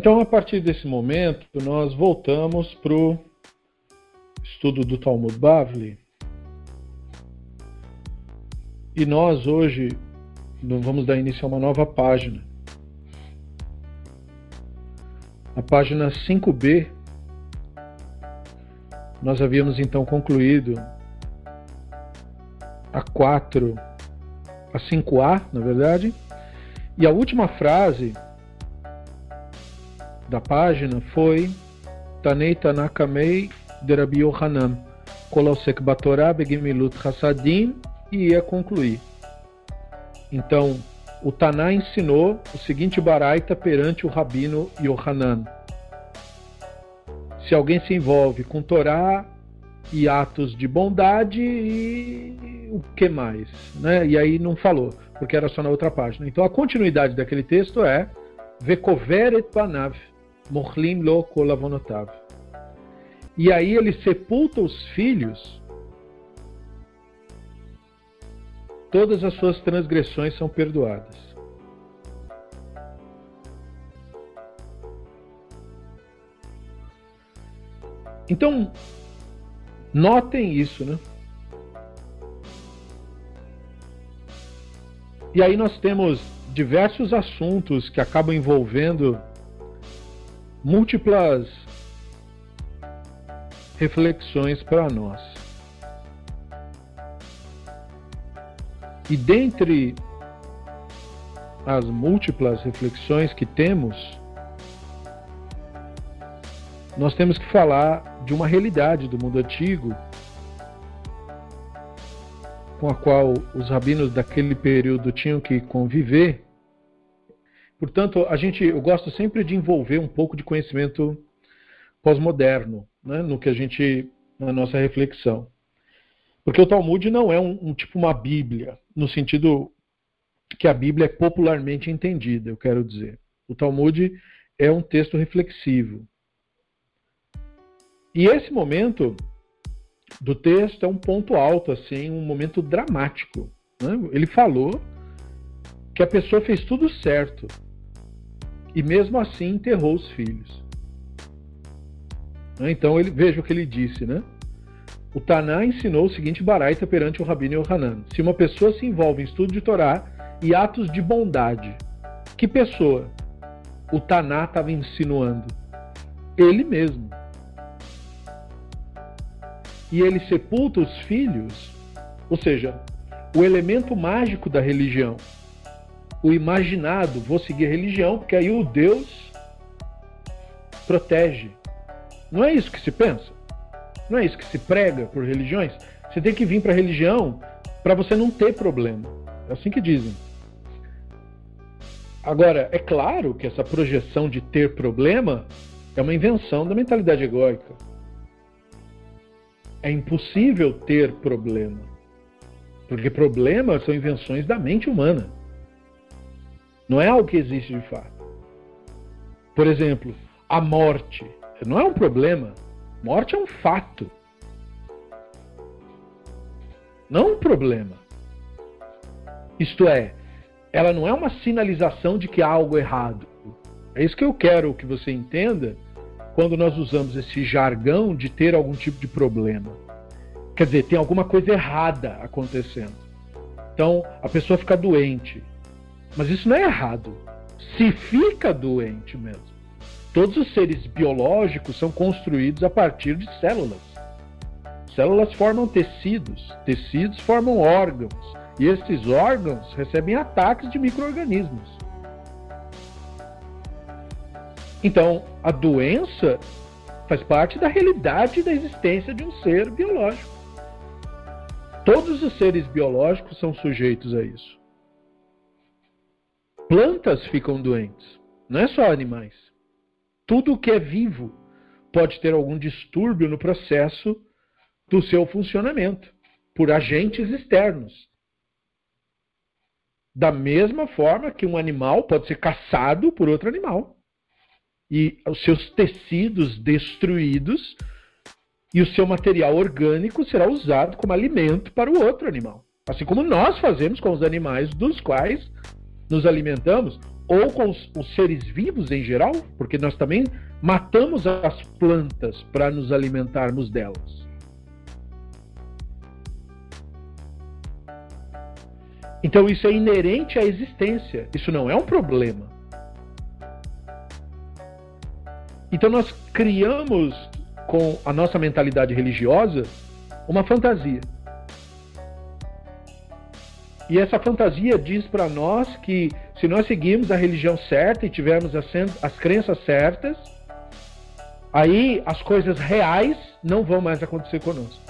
Então, a partir desse momento, nós voltamos para o estudo do Talmud Bavli. E nós hoje vamos dar início a uma nova página. A página 5b. Nós havíamos então concluído a 4, a 5a, na verdade. E a última frase da página foi Tanei Tanakamei de Rabi Yohanan, Kolosek Batorá Begimilut Hassadim, e ia concluir. Então, o Taná ensinou o seguinte baraita perante o Rabino Yohanan. Se alguém se envolve com Torá e atos de bondade e o que mais? Né? E aí não falou, porque era só na outra página. Então a continuidade daquele texto é Vekoveret Banav, Morlim lo kolavonotav. E aí ele sepulta os filhos, todas as suas transgressões são perdoadas. Então, notem isso, né? E aí nós temos diversos assuntos que acabam envolvendo múltiplas reflexões para nós. E dentre as múltiplas reflexões que temos, nós temos que falar de uma realidade do mundo antigo com a qual os rabinos daquele período tinham que conviver Portanto, a gente, eu gosto sempre de envolver um pouco de conhecimento pós-moderno né, no que a gente, na nossa reflexão. Porque o Talmud não é um, um, tipo uma Bíblia, no sentido que a Bíblia é popularmente entendida, eu quero dizer. O Talmud é um texto reflexivo. E esse momento do texto é um ponto alto, assim, um momento dramático. Né? Ele falou que a pessoa fez tudo certo, e mesmo assim enterrou os filhos. Né? Então ele, veja o que ele disse, né? O Taná ensinou o seguinte baraita perante o Rabino Yohanan: Se uma pessoa se envolve em estudo de Torá e atos de bondade, que pessoa o Taná estava insinuando? Ele mesmo. E ele sepulta os filhos, ou seja, o elemento mágico da religião, o imaginado, vou seguir a religião, porque aí o Deus protege. Não é isso que se pensa? Não é isso que se prega por religiões? Você tem que vir para a religião para você não ter problema. É assim que dizem. Agora, é claro que essa projeção de ter problema é uma invenção da mentalidade egóica. É impossível ter problema. Porque problemas são invenções da mente humana. Não é algo que existe de fato. Por exemplo, a morte não é um problema. Morte é um fato. Não um problema. Isto é, ela não é uma sinalização de que há algo errado. É isso que eu quero que você entenda quando nós usamos esse jargão de ter algum tipo de problema. Quer dizer, tem alguma coisa errada acontecendo. Então, a pessoa fica doente. Mas isso não é errado. Se fica doente mesmo. Todos os seres biológicos são construídos a partir de células. Células formam tecidos, tecidos formam órgãos, e esses órgãos recebem ataques de micro-organismos. Então, a doença faz parte da realidade da existência de um ser biológico. Todos os seres biológicos são sujeitos a isso plantas ficam doentes, não é só animais. Tudo que é vivo pode ter algum distúrbio no processo do seu funcionamento por agentes externos. Da mesma forma que um animal pode ser caçado por outro animal e os seus tecidos destruídos e o seu material orgânico será usado como alimento para o outro animal. Assim como nós fazemos com os animais dos quais nos alimentamos ou com os, os seres vivos em geral, porque nós também matamos as plantas para nos alimentarmos delas. Então isso é inerente à existência, isso não é um problema. Então nós criamos com a nossa mentalidade religiosa uma fantasia. E essa fantasia diz para nós que se nós seguirmos a religião certa e tivermos as, as crenças certas, aí as coisas reais não vão mais acontecer conosco.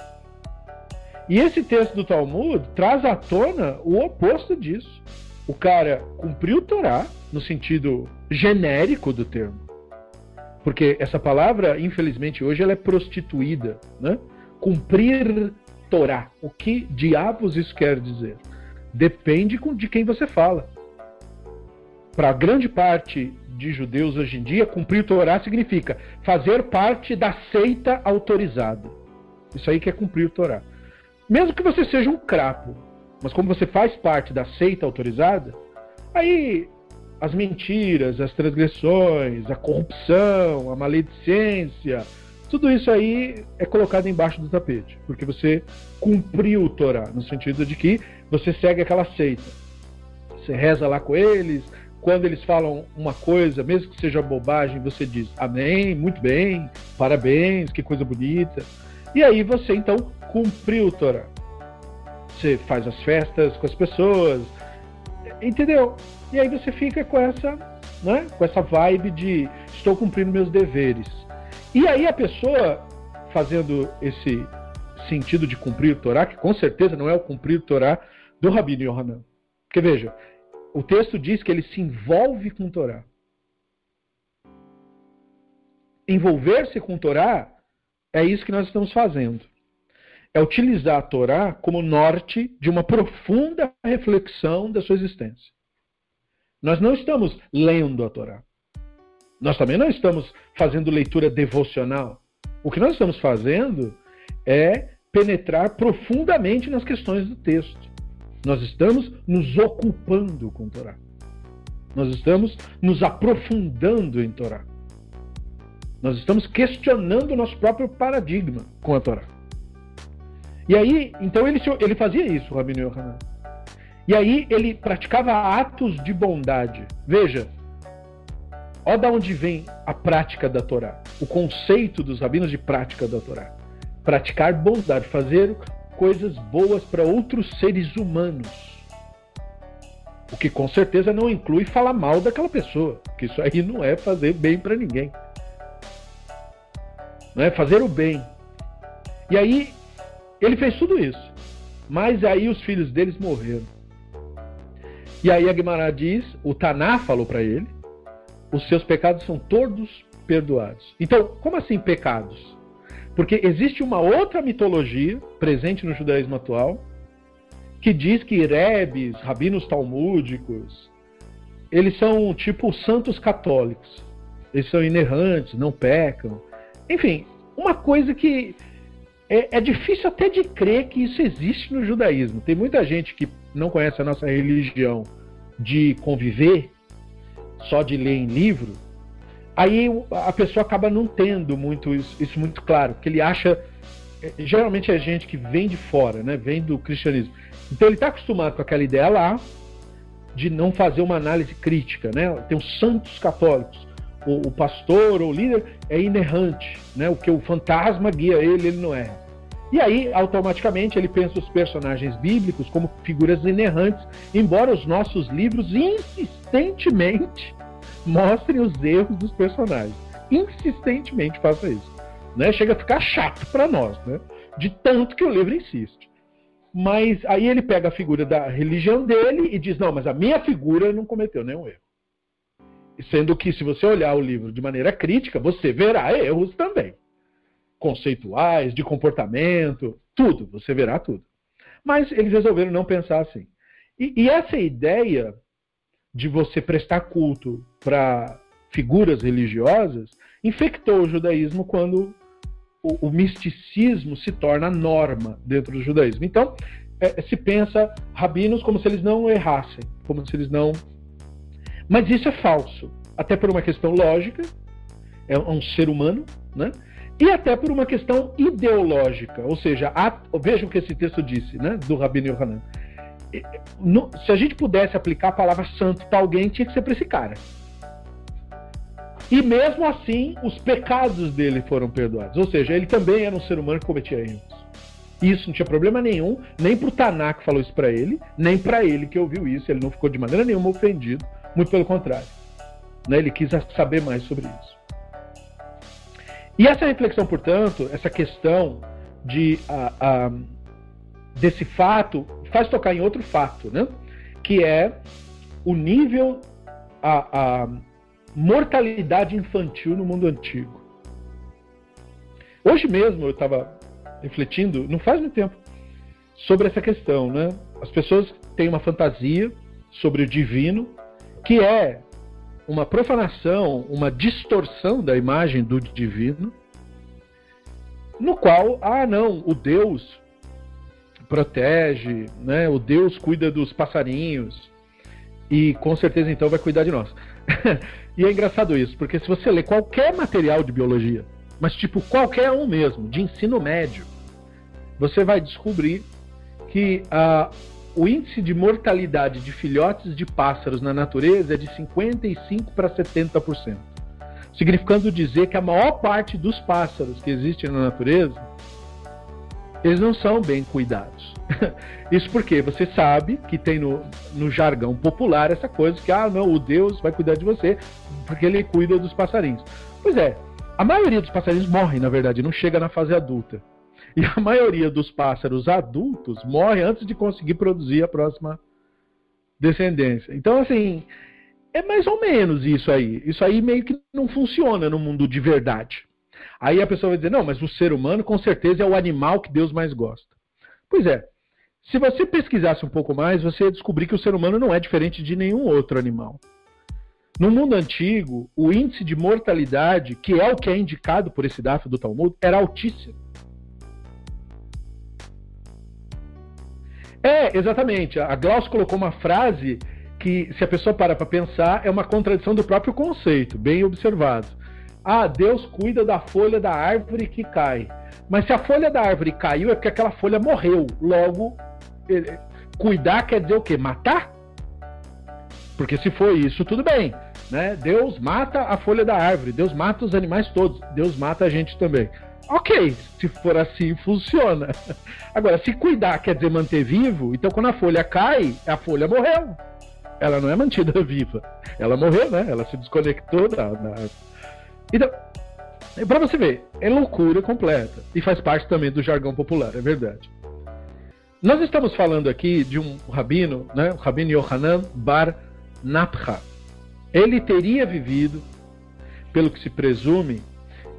E esse texto do Talmud traz à tona o oposto disso. O cara cumpriu o Torá, no sentido genérico do termo. Porque essa palavra, infelizmente, hoje ela é prostituída. Né? Cumprir Torá. O que diabos isso quer dizer? Depende de quem você fala. Para grande parte de judeus hoje em dia, cumprir Torá significa fazer parte da seita autorizada. Isso aí que é cumprir Torá. Mesmo que você seja um crapo, mas como você faz parte da seita autorizada, aí as mentiras, as transgressões, a corrupção, a maledicência, tudo isso aí é colocado embaixo do tapete, porque você cumpriu o Torá, no sentido de que você segue aquela seita. Você reza lá com eles, quando eles falam uma coisa, mesmo que seja bobagem, você diz amém, muito bem, parabéns, que coisa bonita. E aí você então cumpriu o Torá. Você faz as festas com as pessoas, entendeu? E aí você fica com essa, né, com essa vibe de estou cumprindo meus deveres. E aí a pessoa fazendo esse sentido de cumprir o Torá, que com certeza não é o cumprir o Torá do Rabino Yohanan. Porque veja, o texto diz que ele se envolve com o Torá. Envolver-se com o Torá é isso que nós estamos fazendo. É utilizar a Torá como norte de uma profunda reflexão da sua existência. Nós não estamos lendo a Torá. Nós também não estamos fazendo leitura devocional. O que nós estamos fazendo é penetrar profundamente nas questões do texto. Nós estamos nos ocupando com Torá. Nós estamos nos aprofundando em Torá. Nós estamos questionando o nosso próprio paradigma com a Torá. E aí, então ele, ele fazia isso, Rabino Yohanan. E aí ele praticava atos de bondade. Veja, olha da onde vem a prática da Torá, o conceito dos rabinos de prática da Torá. Praticar bondade, fazer coisas boas para outros seres humanos. O que com certeza não inclui falar mal daquela pessoa, que isso aí não é fazer bem para ninguém né? fazer o bem. E aí ele fez tudo isso. Mas aí os filhos deles morreram. E aí a Guimarães diz, o Taná falou para ele, os seus pecados são todos perdoados. Então, como assim pecados? Porque existe uma outra mitologia presente no judaísmo atual que diz que rebes, rabinos talmúdicos, eles são tipo santos católicos. Eles são inerrantes, não pecam. Enfim, uma coisa que é, é, difícil até de crer que isso existe no judaísmo. Tem muita gente que não conhece a nossa religião de conviver, só de ler em livro. Aí a pessoa acaba não tendo muito isso, isso muito claro, porque ele acha é, geralmente é gente que vem de fora, né? Vem do cristianismo. Então ele está acostumado com aquela ideia lá de não fazer uma análise crítica, né? Tem os santos católicos o, o pastor ou o líder é inerrante, né? O que o fantasma guia ele, ele não é. E aí, automaticamente, ele pensa os personagens bíblicos como figuras inerrantes, embora os nossos livros insistentemente mostrem os erros dos personagens. Insistentemente faça isso. Né? Chega a ficar chato para nós, né? de tanto que o livro insiste. Mas aí ele pega a figura da religião dele e diz: não, mas a minha figura não cometeu nenhum erro. Sendo que, se você olhar o livro de maneira crítica, você verá erros também. Conceituais, de comportamento, tudo, você verá tudo. Mas eles resolveram não pensar assim. E, e essa ideia de você prestar culto para figuras religiosas infectou o judaísmo quando o, o, misticismo se torna norma dentro do judaísmo. Então, é, se pensa rabinos como se eles não errassem, como se eles não Mas isso é falso, até por uma questão lógica, é um ser humano, né? E até por uma questão ideológica, ou seja, há, vejam o que esse texto disse, né, do Rabino Yohanan. Se a gente pudesse aplicar a palavra santo para alguém, tinha que ser para esse cara. E mesmo assim, os pecados dele foram perdoados. Ou seja, ele também era um ser humano que cometia erros. Isso não tinha problema nenhum, nem pro Taná que falou isso para ele, nem para ele que ouviu isso. Ele não ficou de maneira nenhuma ofendido, muito pelo contrário. Né? Ele quis saber mais sobre isso. E essa reflexão, portanto, essa questão de, uh, uh, desse fato, faz tocar em outro fato, né? que é o nível, a, a mortalidade infantil no mundo antigo. Hoje mesmo eu estava refletindo, não faz muito tempo, sobre essa questão, né? As pessoas têm uma fantasia sobre o divino que é uma profanação, uma distorção da imagem do divino, no qual, ah, não, o Deus protege, né? O Deus cuida dos passarinhos e com certeza então vai cuidar de nós. e é engraçado isso, porque se você ler qualquer material de biologia, mas tipo qualquer um mesmo, de ensino médio, você vai descobrir que uh, o índice de mortalidade de filhotes de pássaros na natureza é de 55 para 70%. Significando dizer que a maior parte dos pássaros que existem na natureza eles não são bem cuidados. Isso porque você sabe que tem no, no jargão popular essa coisa que, ah, não, o Deus vai cuidar de você porque ele cuida dos passarinhos. Pois é, a maioria dos passarinhos morrem, na verdade, não chega na fase adulta. E a maioria dos pássaros adultos morre antes de conseguir produzir a próxima descendência. Então, assim, é mais ou menos isso aí. Isso aí meio que não funciona no mundo de verdade. Aí a pessoa vai dizer: não, mas o ser humano com certeza é o animal que Deus mais gosta. Pois é. Se você pesquisasse um pouco mais, você ia descobrir que o ser humano não é diferente de nenhum outro animal. No mundo antigo, o índice de mortalidade, que é o que é indicado por esse dado do Talmud, era altíssimo. É, exatamente. A Glaucio colocou uma frase que, se a pessoa para para pensar, é uma contradição do próprio conceito, bem observado. Ah, Deus cuida da folha da árvore que cai. Mas se a folha da árvore caiu, é porque aquela folha morreu. Logo, cuidar quer dizer o quê? Matar? Porque se for isso, tudo bem. Né? Deus mata a folha da árvore, Deus mata os animais todos, Deus mata a gente também. Ok, se for assim, funciona. Agora, se cuidar quer dizer manter vivo, então quando a folha cai, a folha morreu. Ela não é mantida viva. Ela morreu, né? Ela se desconectou da, da então, é para você ver, é loucura completa. E faz parte também do jargão popular, é verdade. Nós estamos falando aqui de um rabino, né, o rabino Yohanan Bar Napha. Ele teria vivido, pelo que se presume,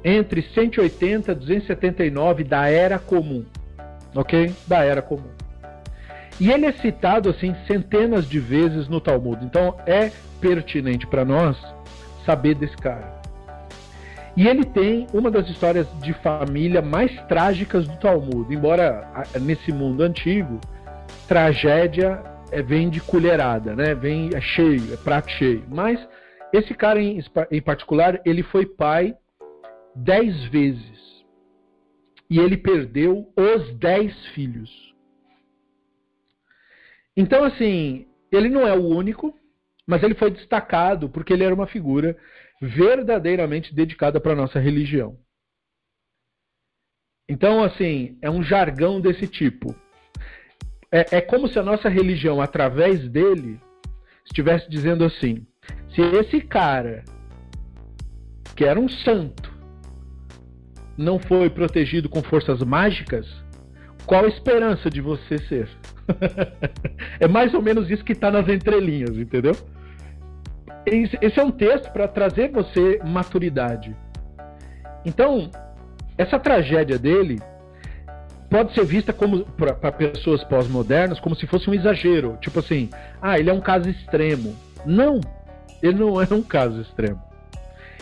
entre 180 e 279 da Era Comum. Ok? Da Era Comum. E ele é citado assim centenas de vezes no Talmud. Então é pertinente para nós saber desse cara. E ele tem uma das histórias de família mais trágicas do Talmud. Embora nesse mundo antigo, tragédia é, vem de colherada, né? Vem é cheio, é prato cheio. Mas esse cara em, em particular, ele foi pai dez vezes. E ele perdeu os dez filhos. Então, assim, ele não é o único, mas ele foi destacado porque ele era uma figura verdadeiramente dedicada para a nossa religião. Então, assim, é um jargão desse tipo. É, é como se a nossa religião, através dele, estivesse dizendo assim: se esse cara, que era um santo, não foi protegido com forças mágicas, qual a esperança de você ser? é mais ou menos isso que está nas entrelinhas, entendeu? esse é um texto para trazer você maturidade. Então, essa tragédia dele pode ser vista como para pessoas pós-modernas como se fosse um exagero, tipo assim, ah, ele é um caso extremo. Não, ele não é um caso extremo.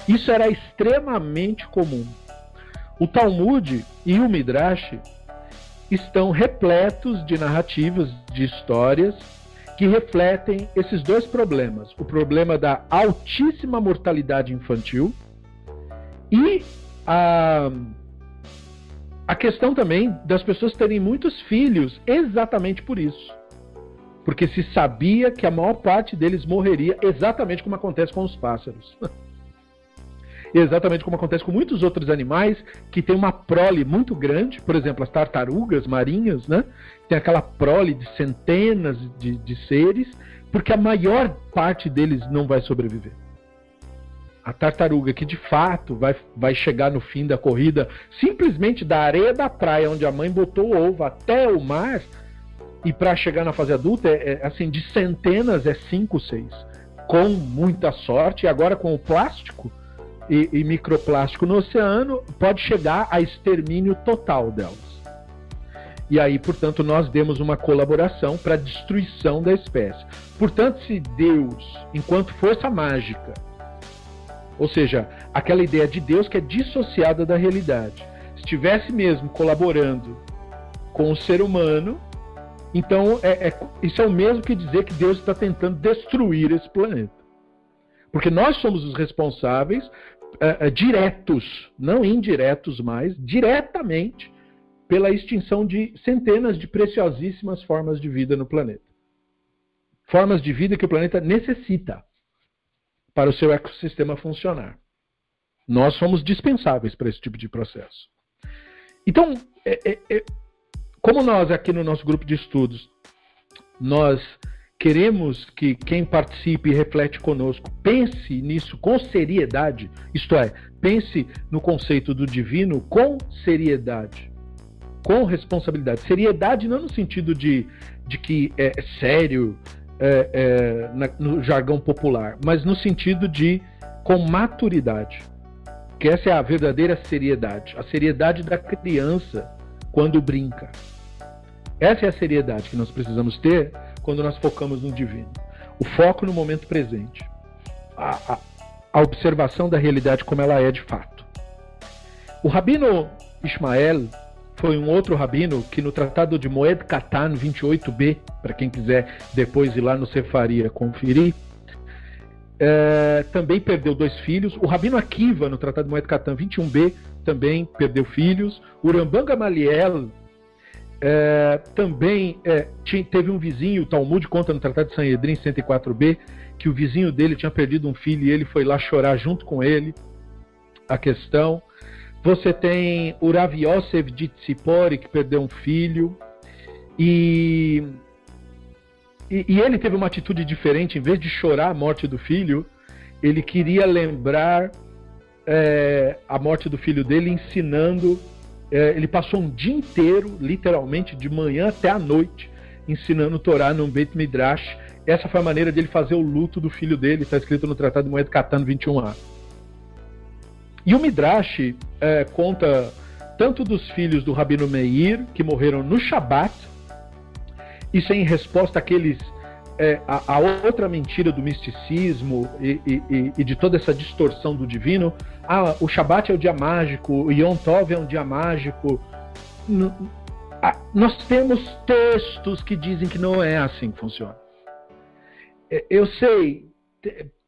Isso era extremamente comum. O Talmud e o Midrash estão repletos de narrativas, de histórias que refletem esses dois problemas: o problema da altíssima mortalidade infantil e a, a questão também das pessoas terem muitos filhos exatamente por isso. Porque se sabia que a maior parte deles morreria exatamente como acontece com os pássaros. exatamente como acontece com muitos outros animais que têm uma prole muito grande, por exemplo, as tartarugas marinhas, né? Tem aquela prole de centenas de, de seres, porque a maior parte deles não vai sobreviver. A tartaruga que de fato vai, vai chegar no fim da corrida, simplesmente da areia da praia onde a mãe botou o ovo até o mar, e para chegar na fase adulta, é, é, assim, de centenas é 5, 6. Com muita sorte, e agora com o plástico, e, e microplástico no oceano, pode chegar a extermínio total delas. E aí, portanto, nós demos uma colaboração para a destruição da espécie. Portanto, se Deus, enquanto força mágica, ou seja, aquela ideia de Deus que é dissociada da realidade, estivesse mesmo colaborando com o ser humano, então é, é, isso é o mesmo que dizer que Deus está tentando destruir esse planeta. Porque nós somos os responsáveis uh, diretos, não indiretos mais, diretamente pela extinção de centenas de preciosíssimas formas de vida no planeta. Formas de vida que o planeta necessita para o seu ecossistema funcionar. Nós somos dispensáveis para esse tipo de processo. Então, é, é, é, como nós aqui no nosso grupo de estudos, nós queremos que quem participe e reflete conosco pense nisso com seriedade, isto é, pense no conceito do divino com seriedade, com responsabilidade. Seriedade não no sentido de, de que é sério é, é, na, no jargão popular, mas no sentido de com maturidade. Que essa é a verdadeira seriedade, a seriedade da criança quando brinca. Essa é a seriedade que nós precisamos ter quando nós focamos no divino. O foco no momento presente. A, a, a observação da realidade como ela é de fato. O rabino Ismael foi um outro rabino que no Tratado de Moed Katan 28b, para quem quiser depois ir lá no Cefaria conferir, é, também perdeu dois filhos. O rabino Akiva, no Tratado de Moed Katan 21b, também perdeu filhos. O Rambam Gamaliel, é, também é, tinha, teve um vizinho, o Talmud conta no Tratado de Sanhedrin 104b, que o vizinho dele tinha perdido um filho e ele foi lá chorar junto com ele. A questão. Você tem o Rav Yosef de Tzipori, que perdeu um filho. E, e, e ele teve uma atitude diferente. Em vez de chorar a morte do filho, ele queria lembrar é, a morte do filho dele, ensinando é, ele passou um dia inteiro, literalmente, de manhã até a noite, ensinando Torá num Beit Midrash. Essa foi a maneira dele fazer o luto do filho dele, está escrito no Tratado de Moed Katan 21a. E o Midrash é, conta tanto dos filhos do Rabino Meir, que morreram no Shabat, isso é em resposta àqueles é, a, a, outra mentira do misticismo e, e, e, de toda essa distorção do divino. Ah, o Shabat é o dia mágico, o Yom Tov é um dia mágico. N ah, nós temos textos que dizem que não é assim que funciona. É, eu sei,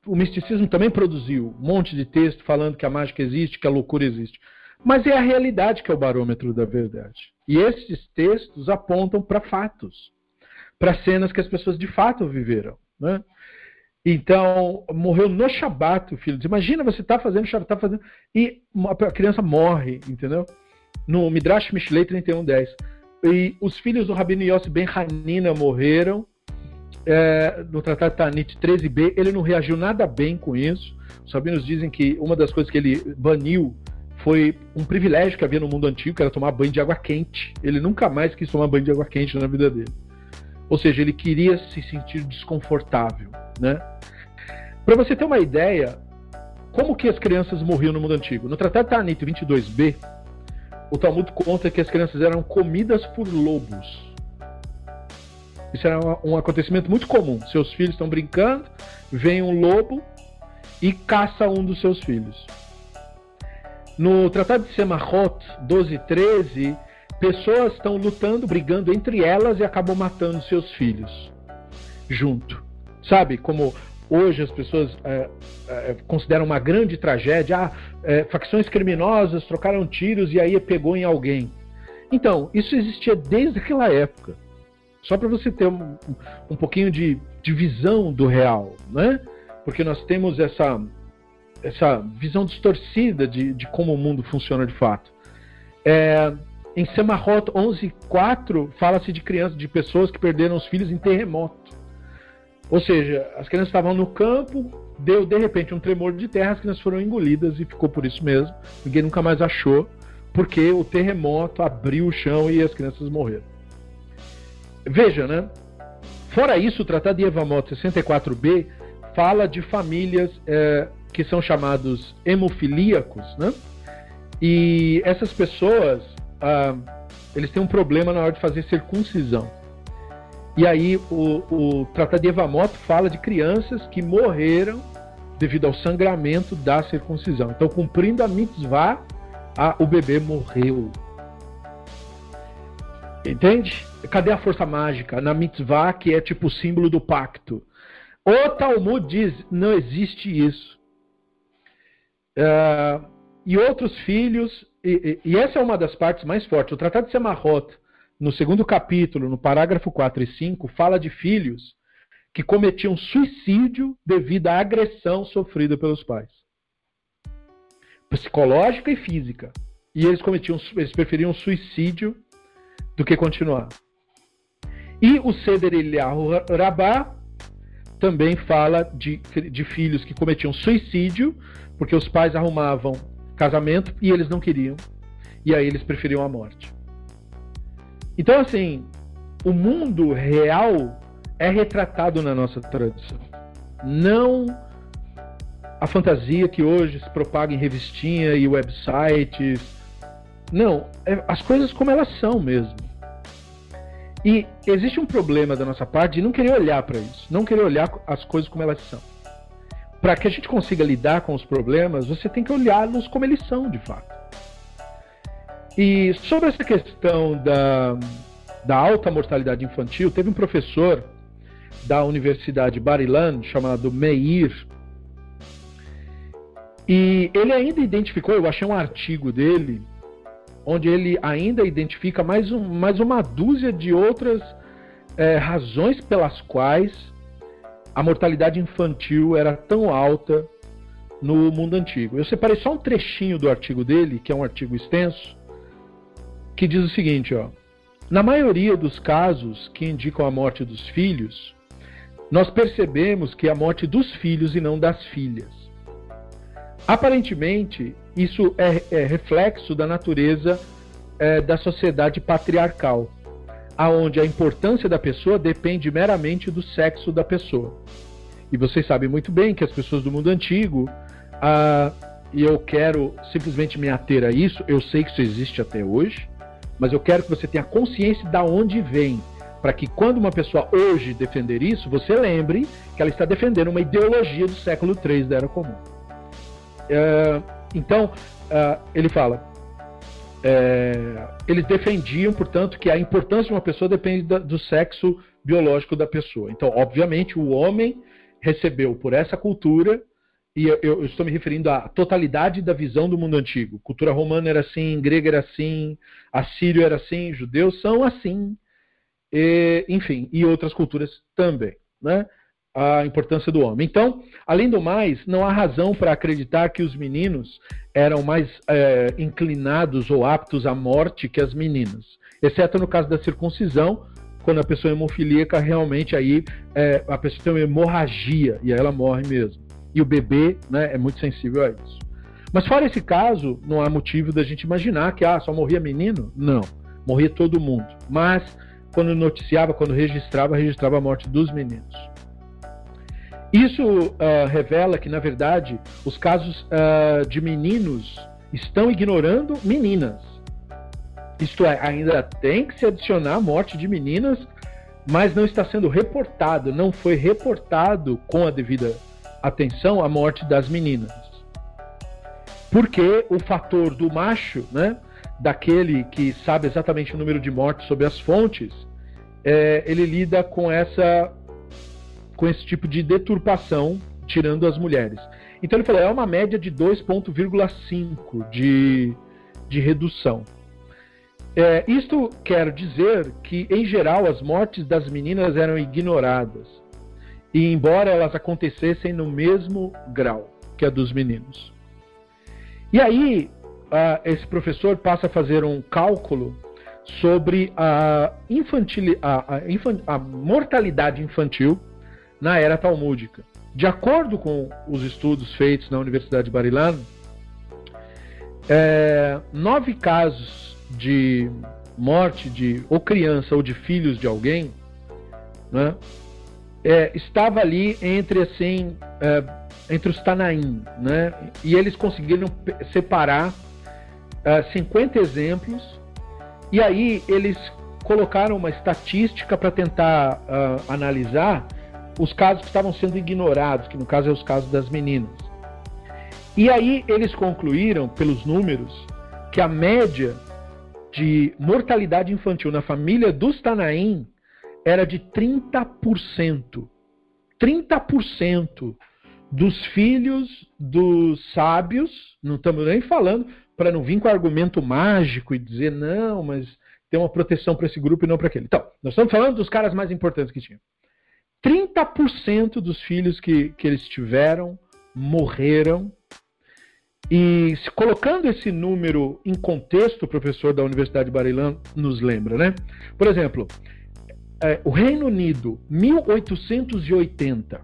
o misticismo também produziu um monte de texto falando que a mágica existe, que a loucura existe. Mas é a realidade que é o barômetro da verdade. E esses textos apontam para fatos para cenas que as pessoas de fato viveram. Né? Então, morreu no Shabat o filho. Imagina você está fazendo Shabat, tá fazendo, e a criança morre, entendeu? No Midrash Mishlei 31.10. E os filhos do Rabino Yossi Ben Hanina morreram. É, no Tratado Tanit 13b, ele não reagiu nada bem com isso. Os rabinos dizem que uma das coisas que ele baniu foi um privilégio que havia no mundo antigo, que era tomar banho de água quente. Ele nunca mais quis tomar banho de água quente na vida dele. Ou seja, ele queria se sentir desconfortável, né? Para você ter uma ideia, como que as crianças morriam no mundo antigo? No Tratado Tanit 22b, o Talmud conta que as crianças eram comidas por lobos. Isso era um acontecimento muito comum. Seus filhos estão brincando, vem um lobo e caça um dos seus filhos. No Tratado de Semachot 12:13 pessoas estão lutando, brigando entre elas e acabam matando seus filhos. junto. Sabe, como hoje as pessoas é, é, consideram uma grande tragédia, ah, é, facções criminosas trocaram tiros e aí pegou em alguém. Então, isso existia desde aquela época. Só para você ter um, um pouquinho de, de visão do real, né? Porque nós temos essa, essa visão distorcida de, de como o mundo funciona de fato. É, em Semarot 11.4 fala-se de crianças, de pessoas que perderam os filhos em terremoto. Ou seja, as crianças estavam no campo, deu de repente um tremor de terra, as crianças foram engolidas e ficou por isso mesmo. Ninguém nunca mais achou, porque o terremoto abriu o chão e as crianças morreram. Veja, né? Fora isso, o Tratado de Evamoto 64b fala de famílias é, que são chamados hemofilíacos, né? E essas pessoas, eles têm um problema na hora de fazer circuncisão. E aí o, o Tratado de Evamoto fala de crianças que morreram devido ao sangramento da circuncisão. Então, cumprindo a mitzvah, a, o bebê morreu. Entende? Cadê a força mágica? Na mitzvah, que é tipo o símbolo do pacto. O Talmud diz: não existe isso. Uh, e outros filhos, e, e, essa é uma das partes mais fortes. O Tratado de Semarot, no segundo capítulo, no parágrafo 4 e 5, fala de filhos que cometiam suicídio devido à agressão sofrida pelos pais psicológica e física. E eles cometiam, eles preferiam suicídio do que continuar. E o Seder Eliyahu Rabá também fala de, de filhos que cometiam suicídio porque os pais arrumavam casamento e eles não queriam. E aí eles preferiam a morte. Então, assim, o mundo real é retratado na nossa tradição. Não a fantasia que hoje se propaga em revistinha e websites. Não, é as coisas como elas são mesmo. E existe um problema da nossa parte de não querer olhar para isso, não querer olhar as coisas como elas são. Para que a gente consiga lidar com os problemas, você tem que olhá-los como eles são, de fato. E sobre essa questão da, da alta mortalidade infantil, teve um professor da Universidade Barilan chamado Meir e ele ainda identificou, eu achei um artigo dele, onde ele ainda identifica mais, um, mais uma dúzia de outras é, razões pelas quais a mortalidade infantil era tão alta no mundo antigo. Eu separei só um trechinho do artigo dele, que é um artigo extenso, que diz o seguinte: ó, na maioria dos casos que indicam a morte dos filhos, nós percebemos que é a morte dos filhos e não das filhas. Aparentemente, isso é, é reflexo da natureza é, da sociedade patriarcal, aonde a importância da pessoa depende meramente do sexo da pessoa. E vocês sabem muito bem que as pessoas do mundo antigo, ah, e eu quero simplesmente me ater a isso, eu sei que isso existe até hoje, mas eu quero que você tenha consciência de onde vem, para que quando uma pessoa hoje defender isso, você lembre que ela está defendendo uma ideologia do século III da Era Comum. É, então, é, ele fala: é, eles defendiam, portanto, que a importância de uma pessoa depende da, do sexo biológico da pessoa. Então, obviamente, o homem recebeu por essa cultura, e eu, eu, estou me referindo à totalidade da visão do mundo antigo. Cultura romana era assim, grega era assim, assírio era assim, judeus são assim, e, enfim, e outras culturas também. Né? A importância do homem. Então, além do mais, não há razão para acreditar que os meninos eram mais é, inclinados ou aptos à morte que as meninas, exceto no caso da circuncisão, quando a pessoa é hemofilíaca, realmente aí é, a pessoa tem uma hemorragia e aí ela morre mesmo. E o bebê né, é muito sensível a isso. Mas fora esse caso, não há motivo da gente imaginar que ah, só morria menino? Não, morria todo mundo. Mas quando noticiava, quando registrava, registrava a morte dos meninos. Isso uh, revela que, na verdade, os casos uh, de meninos estão ignorando meninas. Isto é, ainda tem que se adicionar a morte de meninas, mas não está sendo reportado, não foi reportado com a devida atenção a morte das meninas. Porque o fator do macho, né, daquele que sabe exatamente o número de mortes sob as fontes, é, ele lida com essa com esse tipo de deturpação, tirando as mulheres. Então ele falou, é uma média de 2,5 de, de redução. É, isto quer dizer que, em geral, as mortes das meninas eram ignoradas. E embora elas acontecessem no mesmo grau que a dos meninos. E aí, uh, esse professor passa a fazer um cálculo sobre a, infantil, a, a, infan, a mortalidade infantil na era talmúdica. De acordo com os estudos feitos na Universidade de Barilan, é, nove casos de morte de ou criança ou de filhos de alguém, né, é, estava ali entre assim é, entre os Tanaim, né, e eles conseguiram separar 50 é, exemplos e aí eles colocaram uma estatística para tentar uh, analisar os casos que estavam sendo ignorados, que no caso é os casos das meninas. E aí eles concluíram, pelos números, que a média de mortalidade infantil na família dos Tanaim era de 30%. 30% dos filhos dos sábios, não estamos nem falando, para não vir com argumento mágico e dizer, não, mas tem uma proteção para esse grupo e não para aquele. Então, nós estamos falando dos caras mais importantes que tinham. 30% dos filhos que, que eles tiveram morreram. E se, colocando esse número em contexto, o professor da Universidade de Barilan nos lembra, né? Por exemplo, é, o Reino Unido, 1880,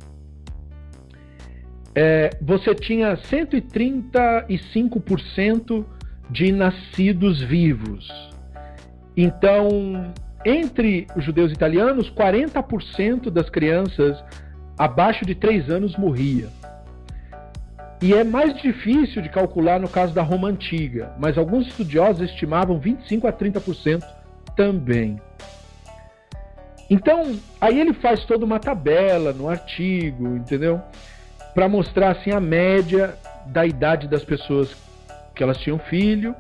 é, você tinha 135% de nascidos vivos. Então, entre os judeus italianos, 40% das crianças abaixo de 3 anos morria. E é mais difícil de calcular no caso da Roma antiga, mas alguns estudiosos estimavam 25 a 30% também. Então, aí ele faz toda uma tabela no artigo, entendeu? Para mostrar assim a média da idade das pessoas que elas tinham filho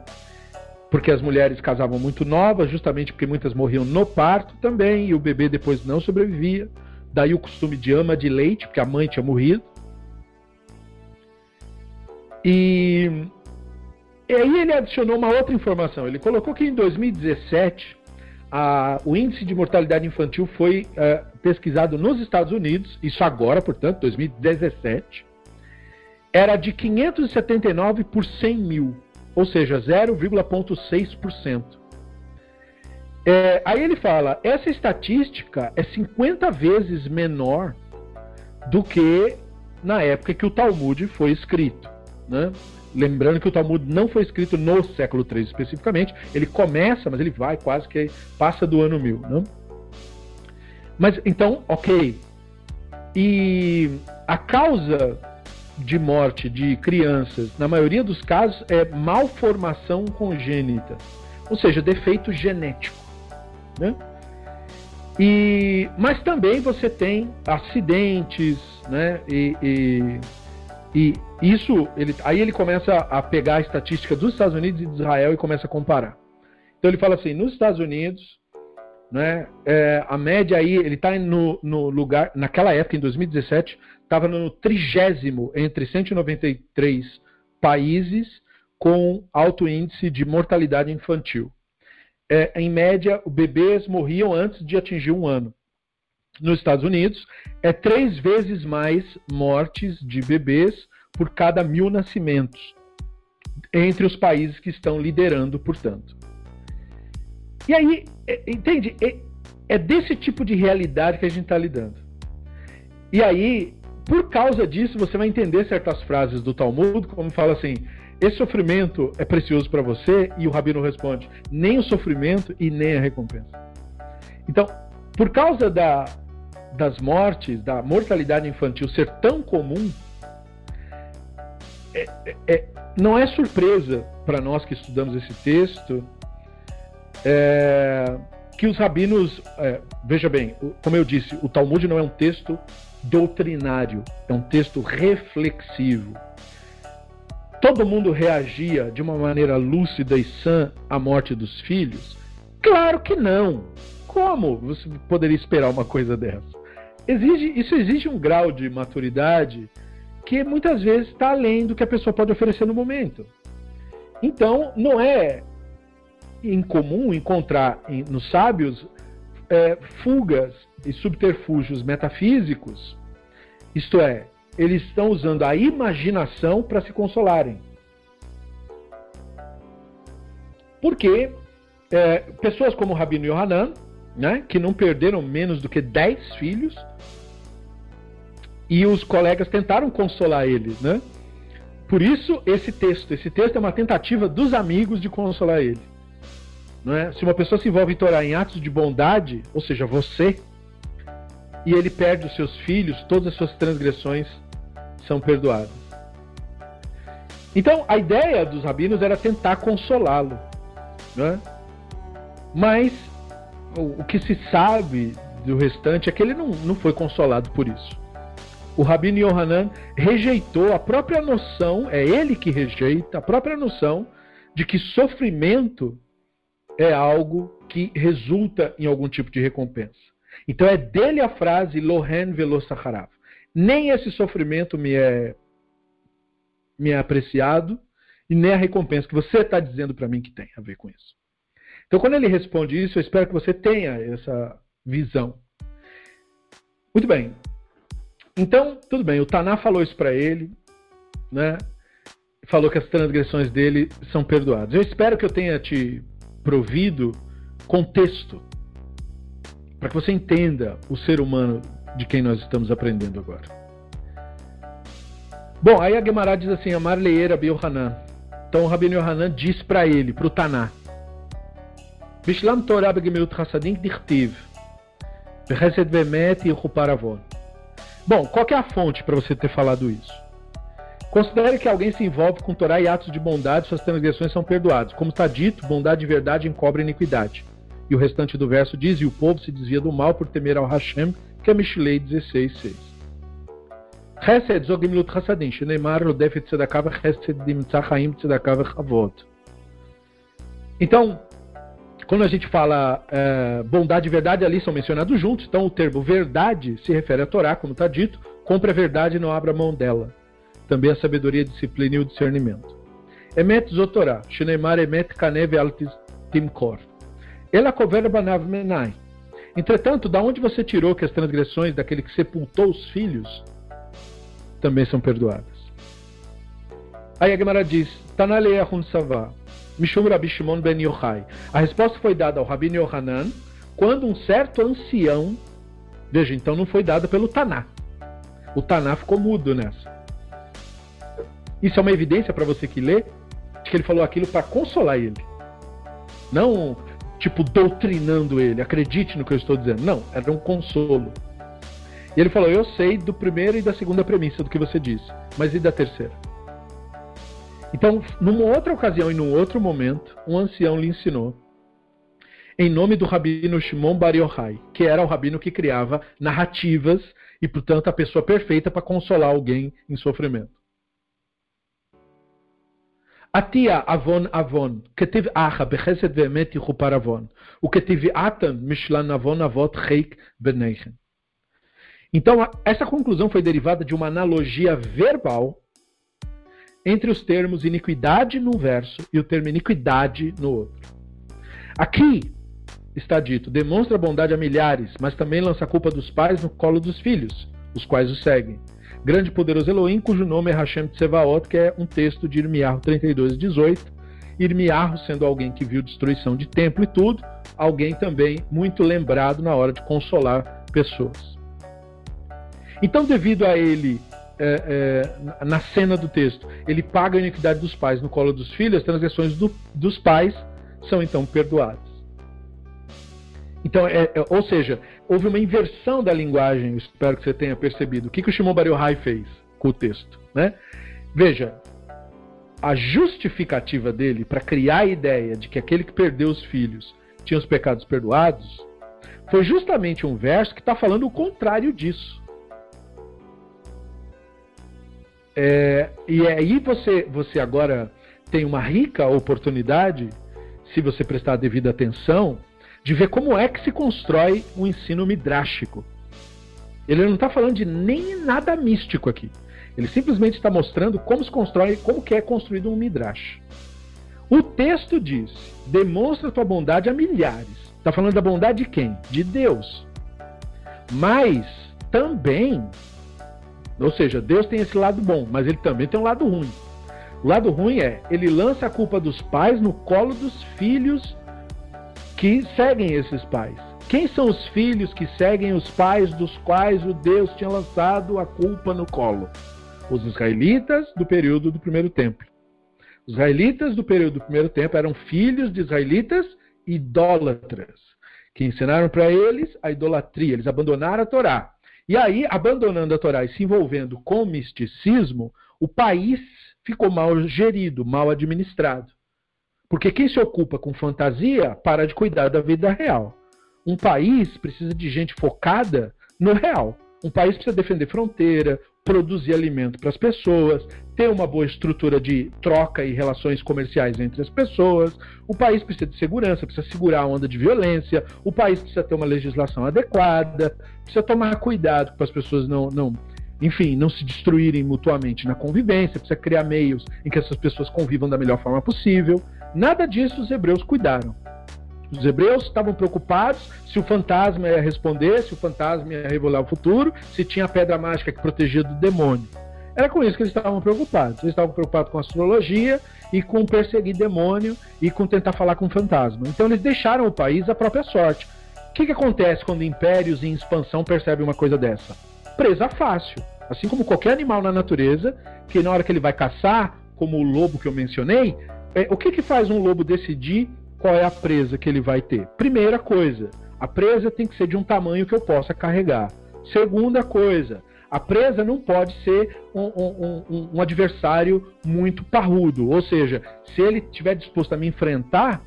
porque as mulheres casavam muito novas, justamente porque muitas morriam no parto também, e o bebê depois não sobrevivia. Daí o costume de ama de leite, porque a mãe tinha morrido. E, e aí ele adicionou uma outra informação. Ele colocou que em 2017 a, o índice de mortalidade infantil foi uh, pesquisado nos Estados Unidos, isso agora, portanto, 2017, era de 579 por 100 mil ou seja, 0,6%. É, aí ele fala: essa estatística é 50 vezes menor do que na época que o Talmud foi escrito. Né? Lembrando que o Talmud não foi escrito no século III especificamente, ele começa, mas ele vai quase que passa do ano 1000. Né? Mas então, ok. E a causa de morte de crianças, na maioria dos casos, é malformação congênita, ou seja, defeito genético. Né? E, mas também você tem acidentes, né? E, e, e, isso, ele, aí ele começa a pegar a estatística dos Estados Unidos e de Israel e começa a comparar. Então ele fala assim: nos Estados Unidos, né, é, a média aí, ele está no, no lugar, naquela época, em 2017, estava no trigésimo entre 193 países com alto índice de mortalidade infantil. É, em média, bebês morriam antes de atingir um ano. Nos Estados Unidos, é três vezes mais mortes de bebês por cada mil nascimentos, entre os países que estão liderando, portanto. E aí, é, entende? É, é desse tipo de realidade que a gente está lidando. E aí, por causa disso, você vai entender certas frases do Talmud, como fala assim: esse sofrimento é precioso para você, e o rabino responde: nem o sofrimento e nem a recompensa. Então, por causa da, das mortes, da mortalidade infantil ser tão comum, é, é, é não é surpresa para nós que estudamos esse texto é, que os rabinos, é, veja bem, como eu disse, o Talmud não é um texto doutrinário, é um texto reflexivo. Todo mundo reagia de uma maneira lúcida e sã à morte dos filhos? Claro que não. Como você poderia esperar uma coisa dessa? exige, isso exige um grau de maturidade que muitas vezes está além do que a pessoa pode oferecer no momento. Então, não é incomum encontrar nos sábios é, fugas e subterfúgios metafísicos, isto é, eles estão usando a imaginação para se consolarem. Porque é, pessoas como Rabino Yohanan, né, que não perderam menos do que 10 filhos, e os colegas tentaram consolar ele, né? Por isso esse texto, esse texto é uma tentativa dos amigos de consolar ele. É? Se uma pessoa se envolve em Torá em atos de bondade, ou seja, você, e ele perde os seus filhos, todas as suas transgressões são perdoadas. Então, a ideia dos rabinos era tentar consolá-lo. Né? Mas o, que se sabe do restante é que ele não, não foi consolado por isso. O Rabino Yohanan rejeitou a própria noção, é ele que rejeita a própria noção de que sofrimento é algo que resulta em algum tipo de recompensa. Então é dele a frase Lohen velo Sacharav. Nem esse sofrimento me é, me é apreciado e nem a recompensa que você está dizendo para mim que tem a ver com isso. Então, quando ele responde isso, eu espero que você tenha essa visão. Muito bem. Então, tudo bem. O Taná falou isso para ele, né? Falou que as transgressões dele são perdoadas. Eu espero que eu tenha te provido contexto para que você entenda o ser humano de quem nós estamos aprendendo agora. Bom, aí a Gemara diz assim, Amar leera Hanan. Então o Rabino Yohanan diz para ele, para o Taná, Bishlam Torah begemilut chassadim avon. Bom, qual é a fonte para você ter falado isso? Considere que alguém se envolve com Torá e atos de bondade, suas transgressões são perdoadas. Como está dito, bondade e verdade encobrem iniquidade. E o restante do verso diz: E o povo se desvia do mal por temer ao Hashem, que é Mishlei 16:6. Chesed zogimlut chassadim, sheneimar lodef tzedakah v'chesed dimtzah chaim tzedakah v'chavod. Então, quando a gente fala é, bondade e verdade, ali são mencionados juntos. Então, o termo verdade se refere a Torá, como está dito. Compre a verdade e não abra mão dela. Também a sabedoria, a disciplina e o discernimento. Emet zotorá, sheneimar emet kanev altis timkor. Ela cover banav menai. Entretanto, da onde você tirou que as transgressões daquele que sepultou os filhos também são perdoadas? Aí a Gemara diz: Tanalei Ahun Savá, Mishum Rabi Shimon ben Yochai. A resposta foi dada ao Rabino Yohanan quando um certo ancião. Veja, então não foi dada pelo Taná. O Taná ficou mudo nessa. Isso é uma evidência para você que lê que ele falou aquilo para consolar ele. Não tipo, doutrinando ele. Acredite no que eu estou dizendo. Não, era um consolo. E ele falou: Eu sei do primeiro e da segunda premissa do que você disse, mas e da terceira? Então, numa outra ocasião e num outro momento, um ancião lhe ensinou, em nome do rabino Shimon Bar Yochai, que era o rabino que criava narrativas e, portanto, a pessoa perfeita para consolar alguém em sofrimento. Atia avon avon, ketiv acha bechesed ve'emet yichupar avon, uktiv atan mishlan avon avot cheik beneichen. Então, essa conclusão foi derivada de uma analogia verbal entre os termos iniquidade num verso e o termo iniquidade no outro. Aqui está dito: demonstra bondade a milhares, mas também lança a culpa dos pais no colo dos filhos, os quais o seguem grande poderoso Elohim, cujo nome é Hashem Tsevaot, que é um texto de Irmiarro 32, 18. Irmiarro sendo alguém que viu destruição de templo e tudo, alguém também muito lembrado na hora de consolar pessoas. Então, devido a ele, é, é, na cena do texto, ele paga a iniquidade dos pais no colo dos filhos, as transgressões do, dos pais são então perdoadas. Então, é, é, ou seja, houve uma inversão da linguagem, espero que você tenha percebido. O que, que o Shimon Bar fez com o texto? Né? Veja, a justificativa dele para criar a ideia de que aquele que perdeu os filhos tinha os pecados perdoados foi justamente um verso que está falando o contrário disso. É, e aí você, você agora tem uma rica oportunidade, se você prestar devida atenção, de ver como é que se constrói um ensino midrástico. Ele não está falando de nem nada místico aqui. Ele simplesmente está mostrando como se constrói, como que é construído um midrash. O texto diz: demonstra tua bondade a milhares. Está falando da bondade de quem? De Deus. Mas também, ou seja, Deus tem esse lado bom, mas ele também tem um lado ruim. O lado ruim é ele lança a culpa dos pais no colo dos filhos que seguem esses pais. Quem são os filhos que seguem os pais dos quais o Deus tinha lançado a culpa no colo? Os israelitas do período do primeiro templo. Os israelitas do período do primeiro templo eram filhos de israelitas idólatras, que ensinaram para eles a idolatria, eles abandonaram a Torá. E aí, abandonando a Torá e se envolvendo com misticismo, o país ficou mal gerido, mal administrado. Porque quem se ocupa com fantasia para de cuidar da vida real. Um país precisa de gente focada no real. Um país precisa defender fronteira, produzir alimento para as pessoas, ter uma boa estrutura de troca e relações comerciais entre as pessoas. O país precisa de segurança, precisa segurar a onda de violência. O país precisa ter uma legislação adequada, precisa tomar cuidado para as pessoas não, não, enfim, não se destruírem mutuamente na convivência, precisa criar meios em que essas pessoas convivam da melhor forma possível. Nada disso os hebreus cuidaram. Os hebreus estavam preocupados se o fantasma ia responder, se o fantasma ia revelar o futuro, se tinha a pedra mágica que protegia do demônio. Era com isso que eles estavam preocupados. Eles estavam preocupados com astrologia e com perseguir demônio e com tentar falar com fantasma. Então eles deixaram o país à própria sorte. O que, que acontece quando impérios em expansão percebem uma coisa dessa? Presa fácil. Assim como qualquer animal na natureza, que na hora que ele vai caçar, como o lobo que eu mencionei, o que, que faz um lobo decidir qual é a presa que ele vai ter? Primeira coisa, a presa tem que ser de um tamanho que eu possa carregar. Segunda coisa, a presa não pode ser um, um, um, um adversário muito parrudo. Ou seja, se ele estiver disposto a me enfrentar,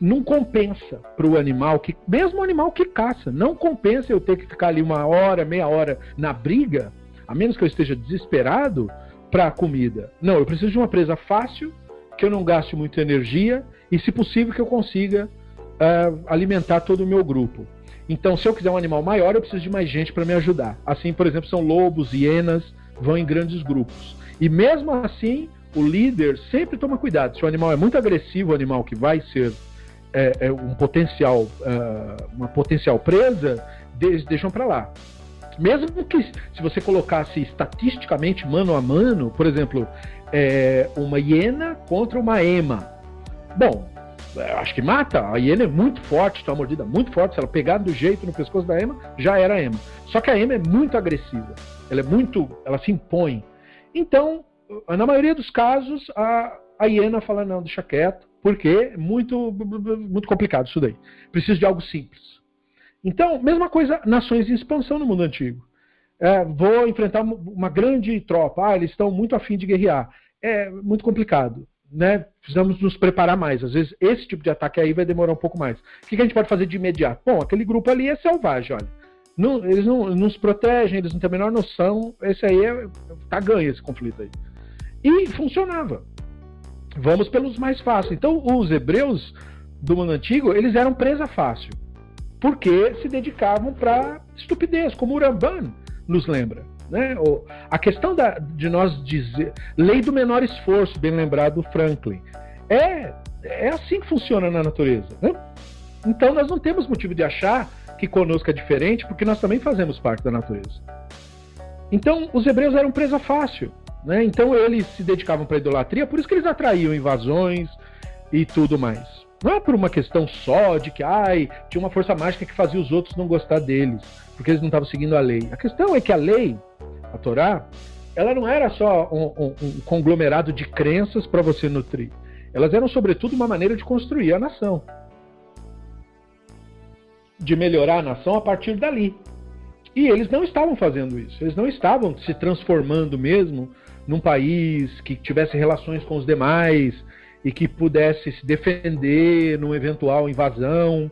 não compensa para o animal, que mesmo o animal que caça, não compensa eu ter que ficar ali uma hora, meia hora na briga, a menos que eu esteja desesperado para a comida. Não, eu preciso de uma presa fácil, que eu não gaste muita energia e, se possível, que eu consiga uh, alimentar todo o meu grupo. Então, se eu quiser um animal maior, eu preciso de mais gente para me ajudar. Assim, por exemplo, são lobos, hienas, vão em grandes grupos. E mesmo assim, o líder sempre toma cuidado. Se o animal é muito agressivo, o animal que vai ser é, é um potencial, uh, uma potencial presa, deixam para lá. Mesmo que se você colocasse estatisticamente mano a mano, por exemplo, é, uma hiena contra uma ema, Bom, acho que mata. A hiena é muito forte, tem uma mordida muito forte. Se ela pegar do jeito no pescoço da ema, já era a ema. Só que a ema é muito agressiva. Ela é muito. Ela se impõe. Então, na maioria dos casos, a, a hiena fala: não, deixa quieto, porque é muito, muito complicado isso daí. Preciso de algo simples. Então, mesma coisa, nações em expansão no mundo antigo. É, vou enfrentar uma grande tropa. Ah, eles estão muito afim de guerrear. É muito complicado né, precisamos nos preparar mais. Às vezes esse tipo de ataque aí vai demorar um pouco mais. O que, a gente pode fazer de imediato? Bom, aquele grupo ali é selvagem, olha. Não, eles não, não se protegem, eles não têm a menor noção. Esse aí é, tá ganho esse conflito aí. E funcionava. Vamos pelos mais fáceis. Então, os hebreus do mundo antigo, eles eram presa fácil. Porque se dedicavam para estupidez, como o Ramban nos lembra. Né? A questão da, de nós dizer. Lei do menor esforço, bem lembrado do Franklin. É, é assim que funciona na natureza. Né? Então nós não temos motivo de achar que conosco é diferente, porque nós também fazemos parte da natureza. Então os hebreus eram presa fácil. Né? Então eles se dedicavam para a idolatria, por isso que eles atraíam invasões e tudo mais. Não é por uma questão só de que ai, tinha uma força mágica que fazia os outros não gostar deles, porque eles não estavam seguindo a lei. A questão é que a lei a Torá, ela não era só um, um, um conglomerado de crenças para você nutrir. Elas eram, sobretudo, uma maneira de construir a nação. De melhorar a nação a partir dali. E eles não estavam fazendo isso. Eles não estavam se transformando mesmo num país que tivesse relações com os demais e que pudesse se defender numa eventual invasão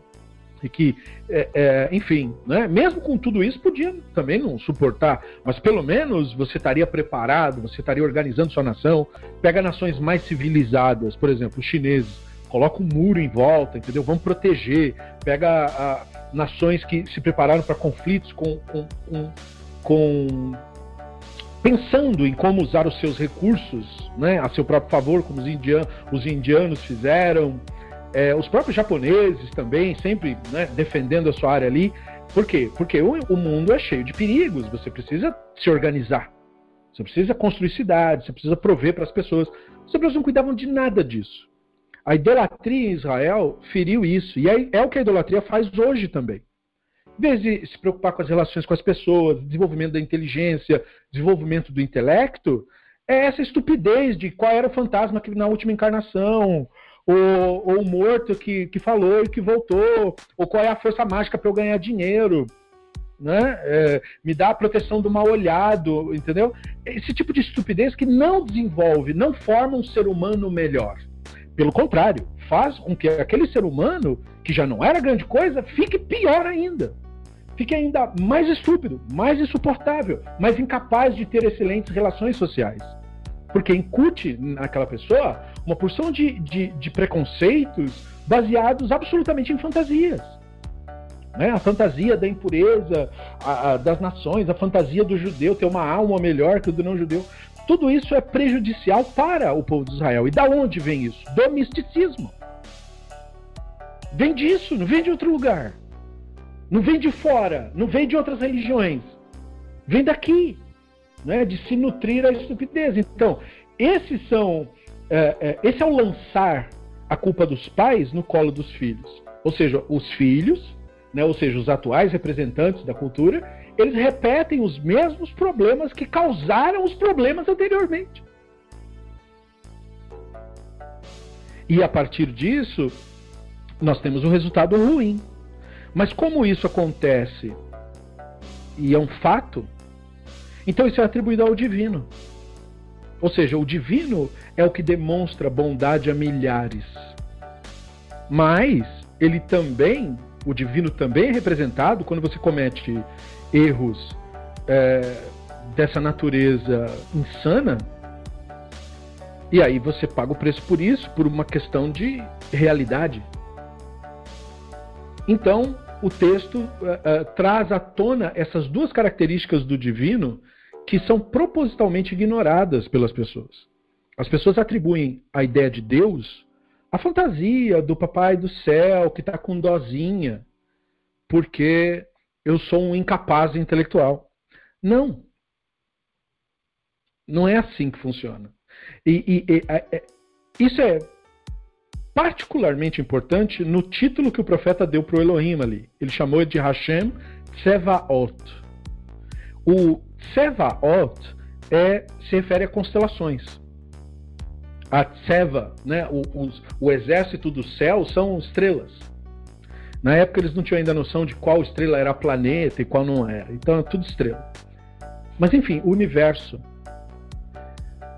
e que, é, é, enfim, né, mesmo com tudo isso, podia também não suportar, mas pelo menos você estaria preparado, você estaria organizando sua nação. Pega nações mais civilizadas, por exemplo, os chineses, coloca um muro em volta, entendeu? Vamos proteger. Pega a, nações que se prepararam para conflitos com, com, com, com pensando em como usar os seus recursos né, a seu próprio favor, como os, indianos, os indianos fizeram, é, os próprios japoneses também, sempre né, defendendo a sua área ali. Por quê? Porque o, o, mundo é cheio de perigos, você precisa se organizar. Você precisa construir cidades, você precisa prover para as pessoas. Os hebreus não cuidavam de nada disso. A idolatria em Israel feriu isso. E é, é o que a idolatria faz hoje também. Em vez de se preocupar com as relações com as pessoas, desenvolvimento da inteligência, desenvolvimento do intelecto, é essa estupidez de qual era o fantasma que na última encarnação, ou, ou o morto que, que falou e que voltou, ou qual é a força mágica para eu ganhar dinheiro. Né? É, me dá a proteção do mal olhado, entendeu? Esse tipo de estupidez que não desenvolve, não forma um ser humano melhor. Pelo contrário, faz com que aquele ser humano, que já não era grande coisa, fique pior ainda. Fique ainda mais estúpido, mais insuportável, mais incapaz de ter excelentes relações sociais. Porque incute naquela pessoa uma porção de, de, de preconceitos baseados absolutamente em fantasias. Né? A fantasia da impureza a, a, das nações, a fantasia do judeu ter uma alma melhor que o do não judeu. Tudo isso é prejudicial para o povo de Israel. E da onde vem isso? Do misticismo. Vem disso, não vem de outro lugar. Não vem de fora, não vem de outras religiões. Vem daqui, né, de se nutrir a estupidez. Então, esses são, é, é, esse é o lançar a culpa dos pais no colo dos filhos. Ou seja, os filhos, né, ou seja, os atuais representantes da cultura, eles repetem os mesmos problemas que causaram os problemas anteriormente. E a partir disso, nós temos um resultado ruim. Mas como isso acontece e é um fato, então isso é atribuído ao divino. Ou seja, o divino é o que demonstra bondade a milhares. Mas ele também, o divino também é representado quando você comete erros é, dessa natureza insana, e aí você paga o preço por isso, por uma questão de realidade. Então, o texto uh, uh, traz à tona essas duas características do divino que são propositalmente ignoradas pelas pessoas. As pessoas atribuem a ideia de Deus à fantasia do papai do céu que está com dozinha, porque eu sou um incapaz intelectual. Não. Não é assim que funciona. E, e, e é, é, isso é particularmente importante no título que o profeta deu para o Elohim ali. Ele chamou de Hashem Tsevaot. O Tsevaot é, se refere a constelações. A Tseva, né, o, o exército do céu, são estrelas. Na época eles não tinham ainda noção de qual estrela era planeta e qual não era. Então é tudo estrela. Mas enfim, o universo.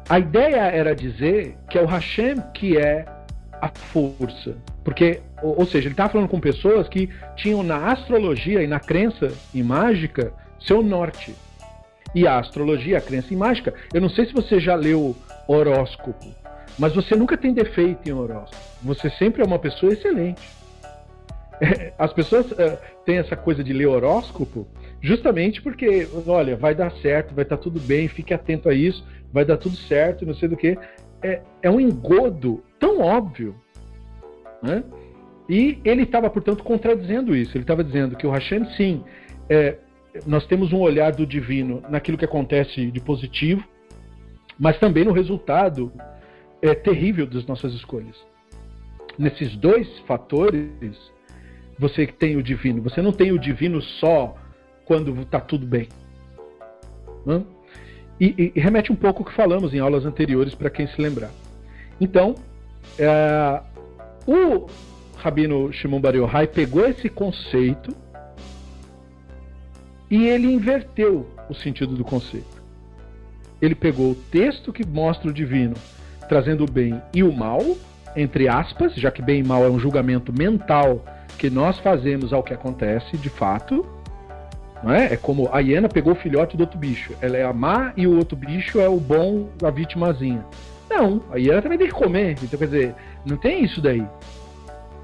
A ideia era dizer que é o Hashem que é a força. Porque, ou, ou seja, ele estava falando com pessoas que tinham na astrologia e na crença em mágica seu norte. E a astrologia, a crença em mágica, eu não sei se você já leu horóscopo, mas você nunca tem defeito em horóscopo. Você sempre é uma pessoa excelente. As pessoas uh, têm essa coisa de ler horóscopo justamente porque, olha, vai dar certo, vai estar tá tudo bem, fique atento a isso, vai dar tudo certo, não sei do que. É, é um engodo tão óbvio. Né? E ele estava, portanto, contradizendo isso. Ele estava dizendo que o Hashem, sim, é, nós temos um olhar do divino naquilo que acontece de positivo, mas também no resultado é, terrível das nossas escolhas. Nesses dois fatores, você tem o divino. Você não tem o divino só quando está tudo bem. E, e, remete um pouco ao que falamos em aulas anteriores, para quem se lembrar. Então, é, o Rabino Shimon Bar Yochai pegou esse conceito e ele inverteu o sentido do conceito. Ele pegou o texto que mostra o divino trazendo o bem e o mal, entre aspas, já que bem e mal é um julgamento mental que nós fazemos ao que acontece de fato. Não é? é como a hiena pegou o filhote do outro bicho. Ela é a má e o outro bicho é o bom, a vitimazinha. Não, a hiena também tem que comer. Então, quer dizer, não tem isso daí.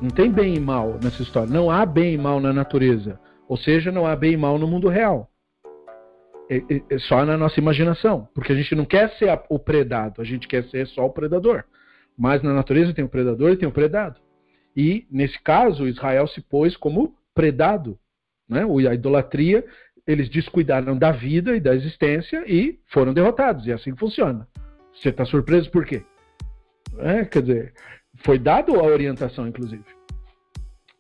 Não tem bem e mal nessa história. Não há bem e mal na natureza. Ou seja, não há bem e mal no mundo real. é, é, é, só na nossa imaginação, porque a gente não quer ser a, o predado, a gente quer ser só o predador. Mas na natureza tem o predador e tem o predado. E nesse caso, Israel se pôs como predado, né? A idolatria, eles descuidaram da vida e da existência e foram derrotados. E é assim que funciona. Você está surpreso por quê? É, quer dizer, foi dado a orientação, inclusive.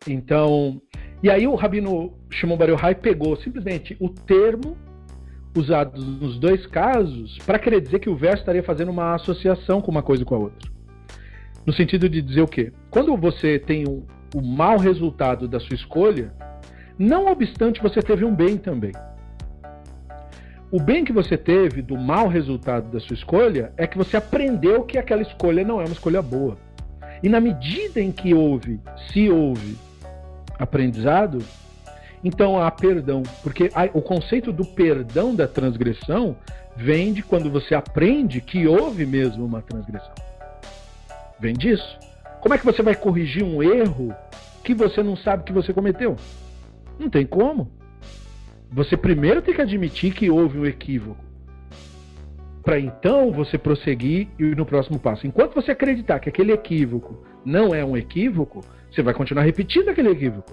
Então, e aí o Rabino Shimon Bar Yochai pegou simplesmente o termo usado nos dois casos para querer dizer que o verso estaria fazendo uma associação com uma coisa com a outra. No sentido de dizer o quê? Quando você tem um, o mau resultado da sua escolha, não obstante você teve um bem também. O bem que você teve do mau resultado da sua escolha é que você aprendeu que aquela escolha não é uma escolha boa. E na medida em que houve, se houve aprendizado, então há perdão. Porque o conceito do perdão da transgressão vem de quando você aprende que houve mesmo uma transgressão. Vem disso. Como é que você vai corrigir um erro que você não sabe que você cometeu? Não tem como. Você primeiro tem que admitir que houve um equívoco. Para então você prosseguir e no próximo passo. Enquanto você acreditar que aquele equívoco não é um equívoco, você vai continuar repetindo aquele equívoco.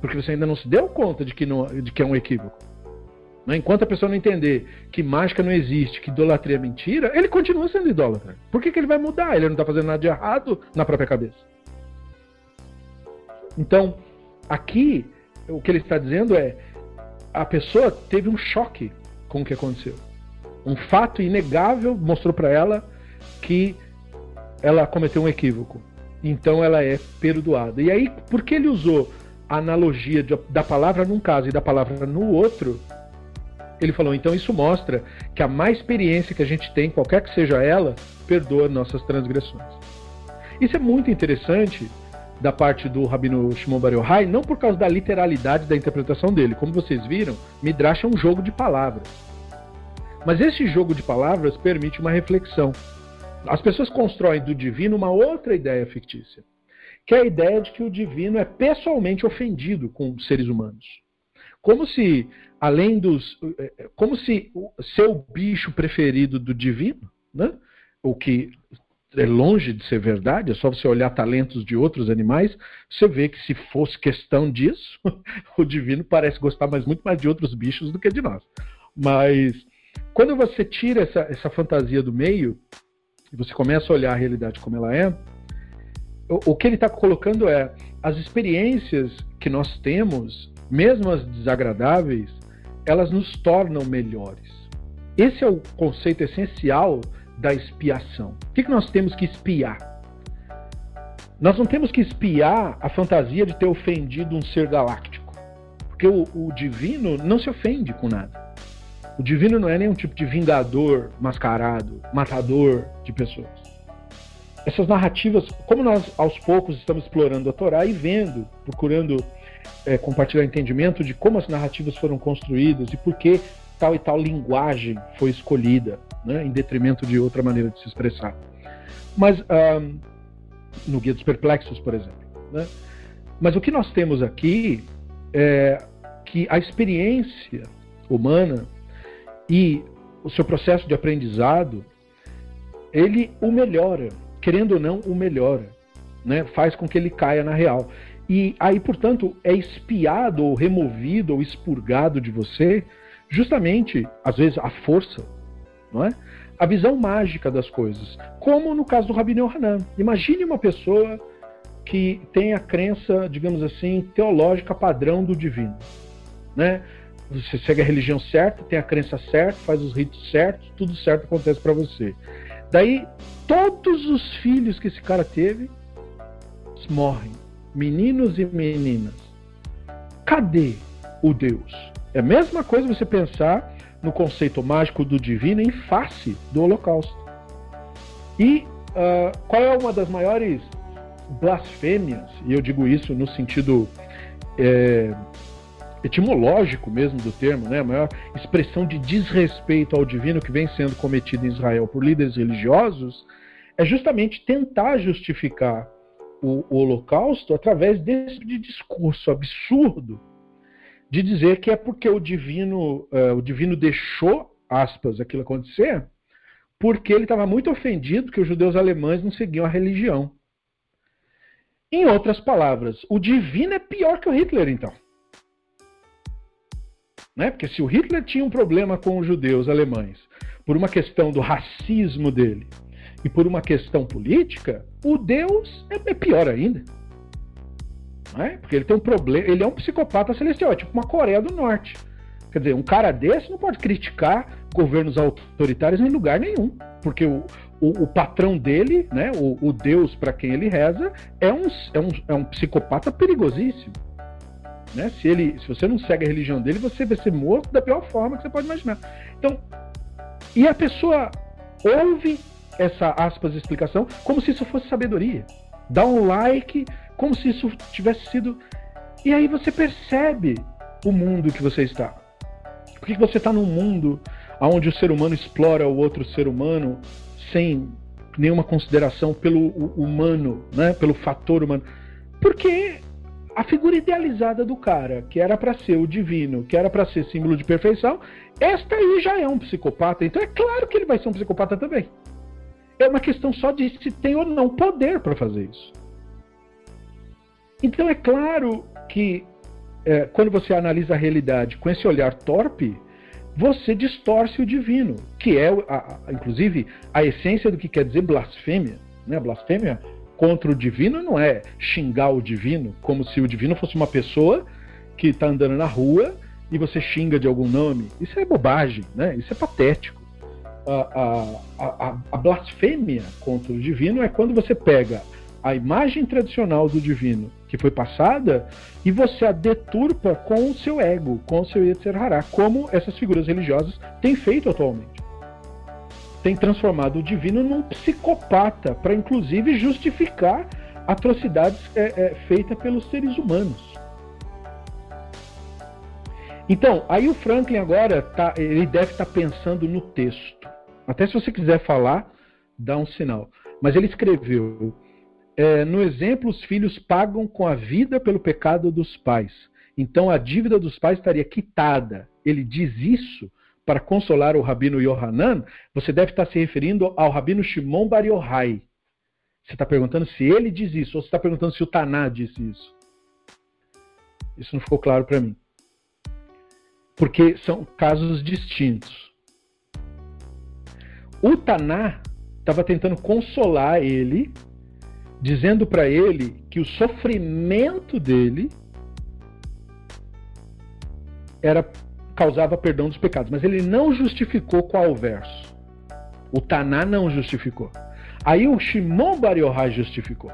Porque você ainda não se deu conta de que, não, de que é um equívoco. Né? Enquanto a pessoa não entender que mágica não existe, que idolatria é mentira, ele continua sendo idólatra. Por que, que ele vai mudar? Ele não está fazendo nada de errado na própria cabeça. Então, aqui, o que ele está dizendo é: a pessoa teve um choque com o que aconteceu. Um fato inegável mostrou para ela que ela cometeu um equívoco. Então ela é perdoada. E aí, por que ele usou a analogia de, da palavra num caso e da palavra no outro? Ele falou, então isso mostra que a má experiência que a gente tem, qualquer que seja ela, perdoa nossas transgressões. Isso é muito interessante da parte do Rabino Shimon Bar Yochai, não por causa da literalidade da interpretação dele. Como vocês viram, Midrash é um jogo de palavras. Mas esse jogo de palavras permite uma reflexão. As pessoas constroem do divino uma outra ideia fictícia, que é a ideia de que o divino é pessoalmente ofendido com os seres humanos. Como se, além dos. Eh, eh, como se o seu bicho preferido do divino, né? o que é longe de ser verdade, é só você olhar talentos de outros animais, você vê que se fosse questão disso, o divino parece gostar mais, muito mais de outros bichos do que de nós. Mas quando você tira essa, essa fantasia do meio, e você começa a olhar a realidade como ela é, o, o que ele está colocando é as experiências que nós temos, mesmo as desagradáveis, elas nos tornam melhores. Esse é o conceito essencial da expiação. O que, que nós temos que espiar? Nós não temos que espiar a fantasia de ter ofendido um ser galáctico. Porque o, o divino não se ofende com nada. O divino não é nenhum tipo de vingador mascarado, matador de pessoas. Essas narrativas, como nós aos poucos estamos explorando a Torá e vendo, procurando é, compartilhar entendimento de como as narrativas foram construídas e por que tal e tal linguagem foi escolhida, né, em detrimento de outra maneira de se expressar. Mas um, no Guia dos Perplexos, por exemplo. Né? Mas o que nós temos aqui é que a experiência humana e o seu processo de aprendizado, ele o melhora, querendo ou não, o melhora, né? faz com que ele caia na real. E aí, portanto, é espiado ou removido ou expurgado de você justamente, às vezes, a força, não é? A visão mágica das coisas. Como no caso do Rabino Hanan. Imagine uma pessoa que tem a crença, digamos assim, teológica padrão do divino. Né? Você segue a religião certa, tem a crença certa, faz os ritos certos, tudo certo acontece para você. Daí, todos os filhos que esse cara teve morrem, meninos e meninas. Cadê o Deus? É a mesma coisa você pensar no conceito mágico do divino em face do Holocausto. E uh, qual é uma das maiores blasfêmias, e eu digo isso no sentido é, etimológico mesmo do termo, né? a maior expressão de desrespeito ao divino que vem sendo cometido em Israel por líderes religiosos, é justamente tentar justificar o, o Holocausto através desse de discurso absurdo de dizer que é porque o divino, uh, o divino deixou, aspas, aquilo acontecer, porque ele estava muito ofendido que os judeus alemães não seguiam a religião. Em outras palavras, o divino é pior que o Hitler, então. Né? Porque se o Hitler tinha um problema com os judeus alemães, por uma questão do racismo dele e por uma questão política, o Deus é, é pior ainda. Né? Porque ele tem um problema, ele é um psicopata celestial, é tipo uma Coreia do Norte. Quer dizer, um cara desse não pode criticar governos autoritários em lugar nenhum, porque o, o, o patrão dele, né, o, o Deus para quem ele reza, é um, é, um, é um psicopata perigosíssimo. Né? Se, ele, se você não segue a religião dele, você vai ser morto da pior forma que você pode imaginar. Então, e a pessoa ouve essa aspas explicação como se isso fosse sabedoria. Dá um like, como se isso tivesse sido. E aí você percebe o mundo que você está. Por que você está num mundo onde o ser humano explora o outro ser humano sem nenhuma consideração pelo humano, né? pelo fator humano? Porque a figura idealizada do cara, que era para ser o divino, que era para ser símbolo de perfeição, esta aí já é um psicopata. Então é claro que ele vai ser um psicopata também. É uma questão só de se tem ou não poder para fazer isso. Então é claro que é, quando você analisa a realidade com esse olhar torpe, você distorce o divino, que é, a, a, inclusive, a essência do que quer dizer blasfêmia. Né? Blasfêmia contra o divino não é xingar o divino, como se o divino fosse uma pessoa que está andando na rua e você xinga de algum nome. Isso é bobagem, né? isso é patético. A, a, a, a blasfêmia contra o divino é quando você pega a imagem tradicional do divino que foi passada e você a deturpa com o seu ego, com o seu Yetzer Hará, como essas figuras religiosas têm feito atualmente. Tem transformado o divino num psicopata, para inclusive justificar atrocidades é, é, feitas pelos seres humanos. Então, aí o Franklin agora tá, ele deve estar tá pensando no texto. Até se você quiser falar, dá um sinal. Mas ele escreveu: é, no exemplo, os filhos pagam com a vida pelo pecado dos pais. Então a dívida dos pais estaria quitada. Ele diz isso para consolar o rabino Yohanan. Você deve estar se referindo ao rabino Shimon Bar Yochai. Você está perguntando se ele diz isso, ou você está perguntando se o Taná disse isso. Isso não ficou claro para mim. Porque são casos distintos. O Taná estava tentando consolar ele dizendo para ele que o sofrimento dele era causava perdão dos pecados, mas ele não justificou qual verso. O Taná não justificou. Aí o Shimon Bar Yochai justificou.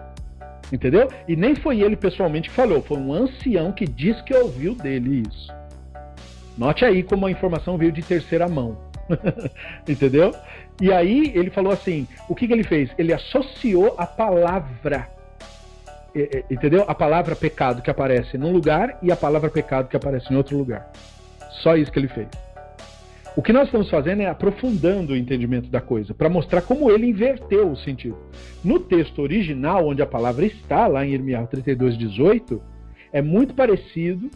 Entendeu? E nem foi ele pessoalmente que falou, foi um ancião que disse que ouviu dele isso. Note aí como a informação veio de terceira mão. Entendeu? E aí ele falou assim: o que, que ele fez? Ele associou a palavra. Entendeu? A palavra pecado que aparece num lugar e a palavra pecado que aparece em outro lugar. Só isso que ele fez. O que nós estamos fazendo é aprofundando o entendimento da coisa, para mostrar como ele inverteu o sentido. No texto original, onde a palavra está, lá em Irmial 32, 18, é muito parecido,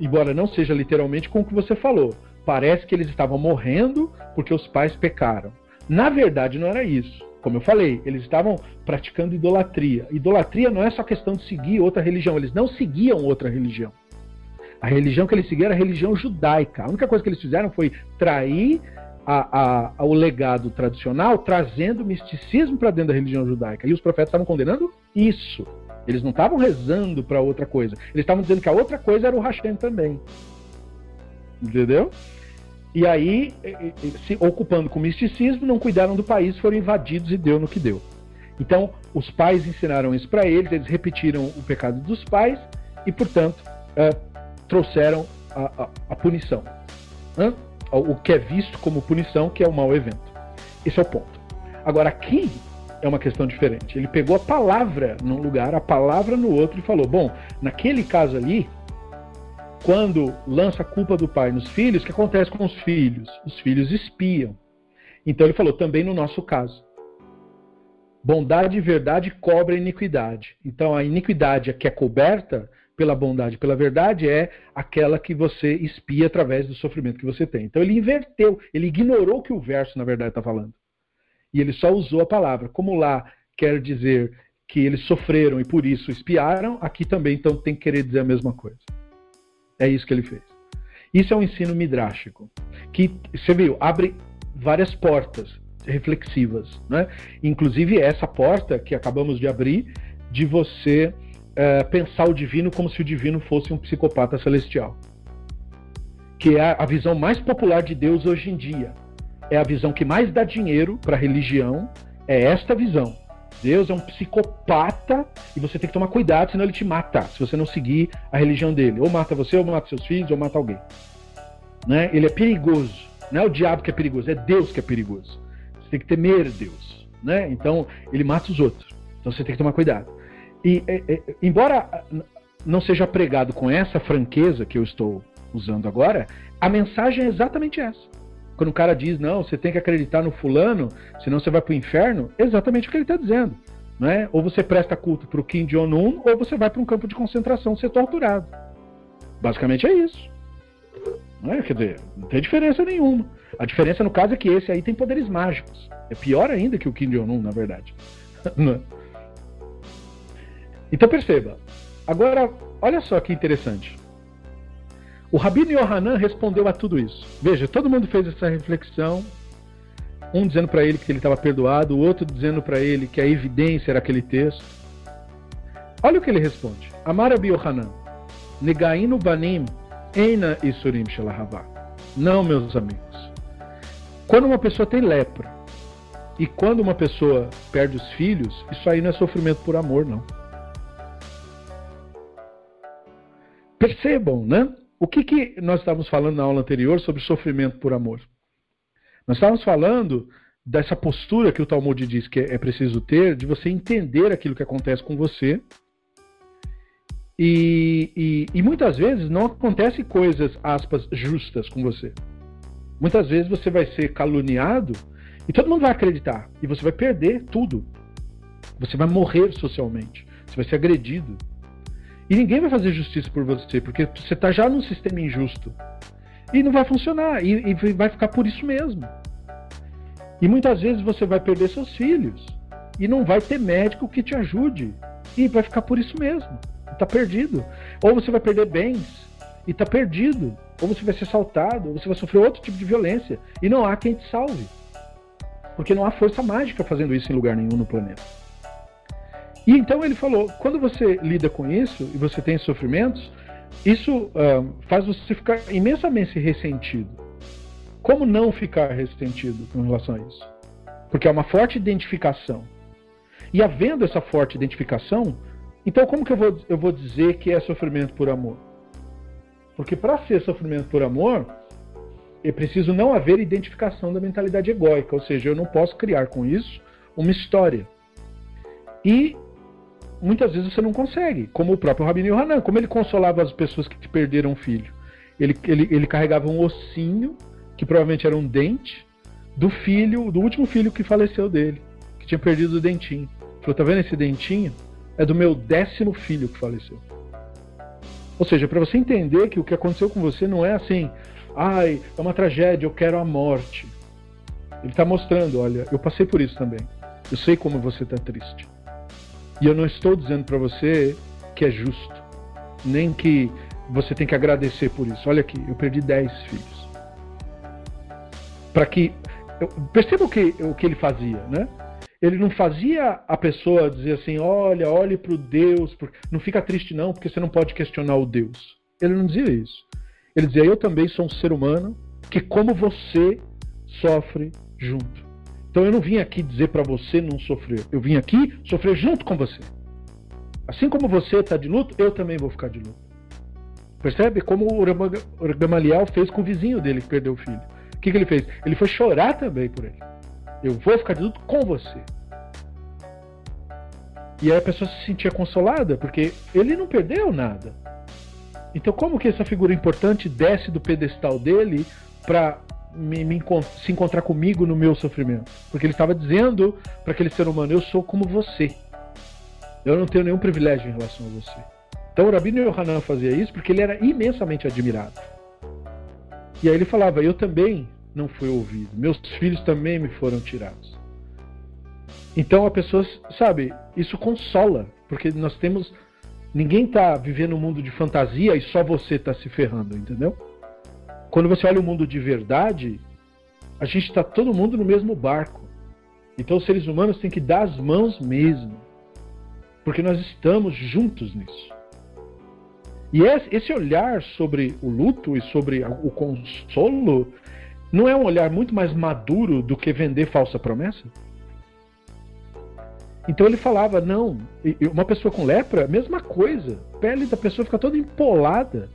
embora não seja literalmente, com o que você falou. Parece que eles estavam morrendo porque os pais pecaram. Na verdade, não era isso. Como eu falei, eles estavam praticando idolatria. Idolatria não é só questão de seguir outra religião, eles não seguiam outra religião. A religião que eles seguiam era a religião judaica. A única coisa que eles fizeram foi trair a, a, o legado tradicional, trazendo misticismo para dentro da religião judaica. E os profetas estavam condenando isso. Eles não estavam rezando para outra coisa. Eles estavam dizendo que a outra coisa era o Hashem também. Entendeu? E aí, se ocupando com misticismo, não cuidaram do país, foram invadidos e deu no que deu. Então, os pais ensinaram isso para eles, eles repetiram o pecado dos pais e, portanto, uh, trouxeram a, a, a punição. Uh, o que é visto como punição, que é o mau evento. Esse é o ponto. Agora, aqui é uma questão diferente. Ele pegou a palavra num lugar, a palavra no outro e falou: bom, naquele caso ali, quando lança a culpa do pai nos filhos, o que acontece com os filhos? Os filhos espiam. Então ele falou também no nosso caso. Bondade e verdade cobrem iniquidade. Então a iniquidade que é coberta pela bondade, pela verdade, é aquela que você espia através do sofrimento que você tem. Então ele inverteu, ele ignorou o que o verso, na verdade, está falando. E ele só usou a palavra. Como lá quer dizer que eles sofreram e por isso espiaram, aqui também então tem que querer dizer a mesma coisa. É isso que ele fez. Isso é um ensino midrástico, que você viu, abre várias portas reflexivas, né? Inclusive essa porta que acabamos de abrir de você é, pensar o divino como se o divino fosse um psicopata celestial, que é a visão mais popular de Deus hoje em dia. É a visão que mais dá dinheiro para a religião. É esta visão. Deus é um psicopata e você tem que tomar cuidado, senão ele te mata, se você não seguir a religião dele. Ou mata você, ou mata seus filhos, ou mata alguém. Né? Ele é perigoso. Não é o diabo que é perigoso, é Deus que é perigoso. Você tem que temer Deus. Né? Então, ele mata os outros. Então você tem que tomar cuidado. E, embora não seja pregado com essa franqueza que eu estou usando agora, a mensagem é exatamente essa. Quando o cara diz, não, você tem que acreditar no fulano, senão você vai para o inferno, é exatamente o que ele está dizendo. Né? Ou você presta culto para o Kim Jong-un, ou você vai para um campo de concentração ser torturado. Basicamente é isso. Não é? Quer dizer, não tem diferença nenhuma. A diferença, no caso, é que esse aí tem poderes mágicos. É pior ainda que o Kim Jong-un, na verdade. Então perceba. Agora, olha só que interessante. O Rabino Yohanan respondeu a tudo isso. Veja, todo mundo fez essa reflexão. Um dizendo para ele que ele estava perdoado, o outro dizendo para ele que a evidência era aquele texto. Olha o que ele responde. Amar Rabi Yohanan. Negainu banim eina isurim shelahavá. Não, meus amigos. Quando uma pessoa tem lepra e quando uma pessoa perde os filhos, isso aí não é sofrimento por amor, não. Percebam, né? O que, que nós estávamos falando na aula anterior sobre sofrimento por amor? Nós estávamos falando dessa postura que o Talmud diz que é preciso ter, de você entender aquilo que acontece com você. E, e, e muitas vezes não acontecem coisas, aspas, justas com você. Muitas vezes você vai ser caluniado e todo mundo vai acreditar. E você vai perder tudo. Você vai morrer socialmente. Você vai ser agredido. E ninguém vai fazer justiça por você, porque você está já num sistema injusto. E não vai funcionar, e, e, vai ficar por isso mesmo. E muitas vezes você vai perder seus filhos, e não vai ter médico que te ajude, e vai ficar por isso mesmo. Está perdido. Ou você vai perder bens, e está perdido. Ou você vai ser assaltado, ou você vai sofrer outro tipo de violência, e não há quem te salve. Porque não há força mágica fazendo isso em lugar nenhum no planeta. E então ele falou: quando você lida com isso e você tem sofrimentos, isso uh, faz você ficar imensamente ressentido. Como não ficar ressentido com relação a isso? Porque é uma forte identificação. E havendo essa forte identificação, então como que eu vou, eu vou dizer que é sofrimento por amor? Porque para ser sofrimento por amor, é preciso não haver identificação da mentalidade egóica, ou seja, eu não posso criar com isso uma história. E muitas vezes você não consegue, como o próprio Rabino Yohanan, como ele consolava as pessoas que perderam um filho. Ele, ele, ele carregava um ossinho, que provavelmente era um dente, do filho, do último filho que faleceu dele, que tinha perdido o dentinho. Ele falou: tá vendo esse dentinho? É do meu décimo filho que faleceu. Ou seja, para você entender que o que aconteceu com você não é assim, ai, é uma tragédia, eu quero a morte. Ele está mostrando, olha, eu passei por isso também. Eu sei como você está triste. E eu não estou dizendo para você que é justo, nem que você tem que agradecer por isso. Olha aqui, eu perdi 10 filhos. Para que. perceba o que, o que ele fazia, né? Ele não fazia a pessoa dizer assim: olha, olhe para o Deus, não fica triste não, porque você não pode questionar o Deus. Ele não dizia isso. Ele dizia: eu também sou um ser humano que, como você, sofre junto. Então eu não vim aqui dizer para você não sofrer. Eu vim aqui sofrer junto com você. Assim como você está de luto, eu também vou ficar de luto. Percebe? Como o Gamaliel fez com o vizinho dele que perdeu o filho. O que, que ele fez? Ele foi chorar também por ele. Eu vou ficar de luto com você. E aí a pessoa se sentia consolada, porque ele não perdeu nada. Então, como que essa figura importante desce do pedestal dele para me, me, se encontrar comigo no meu sofrimento. Porque ele estava dizendo para aquele ser humano: Eu sou como você. Eu não tenho nenhum privilégio em relação a você. Então o Rabino Yohanan fazia isso porque ele era imensamente admirado. E aí ele falava: Eu também não fui ouvido, meus filhos também me foram tirados. Então a pessoa, sabe, isso consola, porque nós temos. Ninguém está vivendo um mundo de fantasia e só você está se ferrando, entendeu? Quando você olha o mundo de verdade, a gente está todo mundo no mesmo barco. Então os seres humanos têm que dar as mãos mesmo. Porque nós estamos juntos nisso. E esse olhar sobre o luto e sobre o consolo não é um olhar muito mais maduro do que vender falsa promessa? Então ele falava: não, uma pessoa com lepra, mesma coisa. A pele da pessoa fica toda empolada.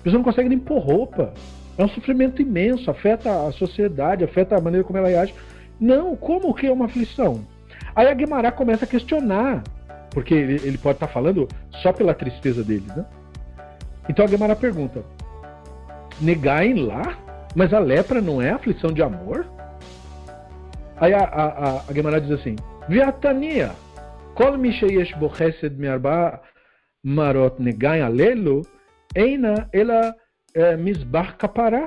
A pessoa não consegue nem pôr roupa. É um sofrimento imenso, afeta a sociedade, afeta a maneira como ela age. Não, como que é uma aflição? Aí a Guimarães começa a questionar, porque ele, pode estar falando só pela tristeza dele, né? Então a Guimarães pergunta: negai lá? Mas a lepra não é aflição de amor? Aí a, a, a, diz assim: Viatania, kol misheyesh bo chesed miarba marot negai alelo, eina ela é, misbar kapará.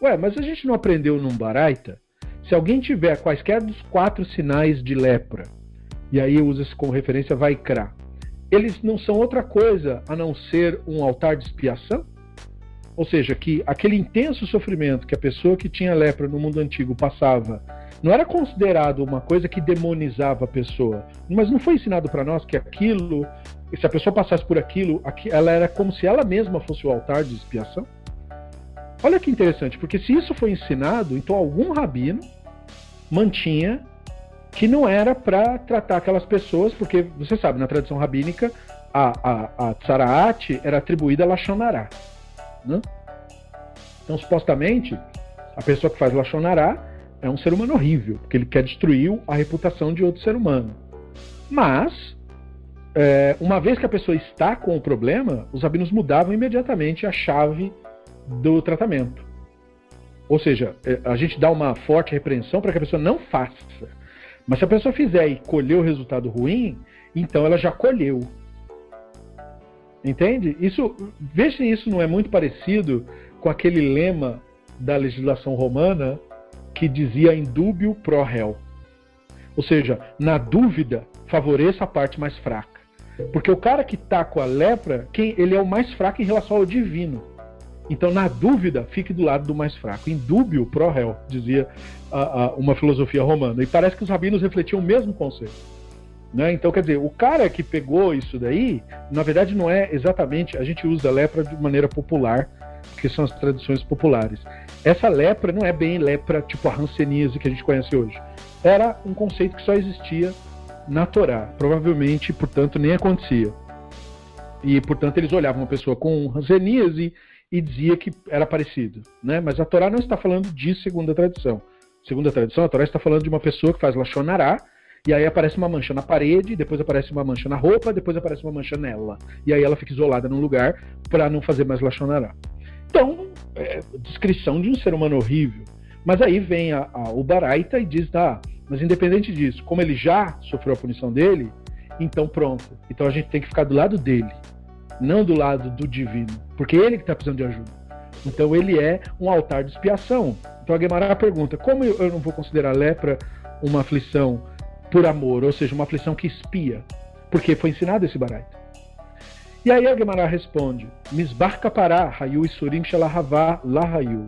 Ué, mas a gente não aprendeu num baraita? Se alguém tiver quaisquer dos quatro sinais de lepra, e aí usa-se como referência Vaikra, eles não são outra coisa a não ser um altar de expiação? Ou seja, que aquele intenso sofrimento que a pessoa que tinha lepra no mundo antigo passava não era considerado uma coisa que demonizava a pessoa, mas não foi ensinado para nós que aquilo, se a pessoa passasse por aquilo, ela era como se ela mesma fosse o altar de expiação? Olha que interessante, porque se isso foi ensinado, então algum rabino mantinha que não era para tratar aquelas pessoas, porque você sabe, na tradição rabínica, a, a, a tsaraat era atribuída a Lachonará. Né? Então, supostamente, a pessoa que faz Lachonará é um ser humano horrível, porque ele quer destruir a reputação de outro ser humano. Mas, é, uma vez que a pessoa está com o problema, os rabinos mudavam imediatamente a chave do tratamento. Ou seja, é, a gente dá uma forte repreensão para que a pessoa não faça. Mas se a pessoa fizer e colher o resultado ruim, então ela já colheu. Entende? Isso, veja se isso não é muito parecido com aquele lema da legislação romana que dizia indúbio pro réu. Ou seja, na dúvida, favoreça a parte mais fraca. Porque o cara que está com a lepra, quem ele é o mais fraco em relação ao divino. Então, na dúvida, fique do lado do mais fraco. Em dúbio, pro réu, dizia uma filosofia romana. E parece que os rabinos refletiam o mesmo conceito. Né? Então, quer dizer, o cara que pegou isso daí, na verdade, não é exatamente. A gente usa lepra de maneira popular, porque são as tradições populares. Essa lepra não é bem lepra tipo a hanseníase que a gente conhece hoje. Era um conceito que só existia na Torá. Provavelmente, portanto, nem acontecia. E, portanto, eles olhavam uma pessoa com hanseníase e dizia que era parecido. Né? Mas a Torá não está falando disso segundo a tradição. Segundo a tradição, a Torá está falando de uma pessoa que faz Lachonará, e aí aparece uma mancha na parede, depois aparece uma mancha na roupa, depois aparece uma mancha nela. E aí ela fica isolada num lugar para não fazer mais Lachonará. Então, é, descrição de um ser humano horrível. Mas aí vem a, a, o Baraita e diz, tá, mas independente disso, como ele já sofreu a punição dele, então pronto. Então a gente tem que ficar do lado dele não do lado do divino, porque ele que está precisando de ajuda. Então ele é um altar de expiação. Então a Guemará pergunta: como eu não vou considerar a lepra uma aflição por amor, ou seja, uma aflição que espia? Porque foi ensinado esse baraita. E aí a Guemará responde: Misbarca pará, rayu isurim shalahavá lahayu.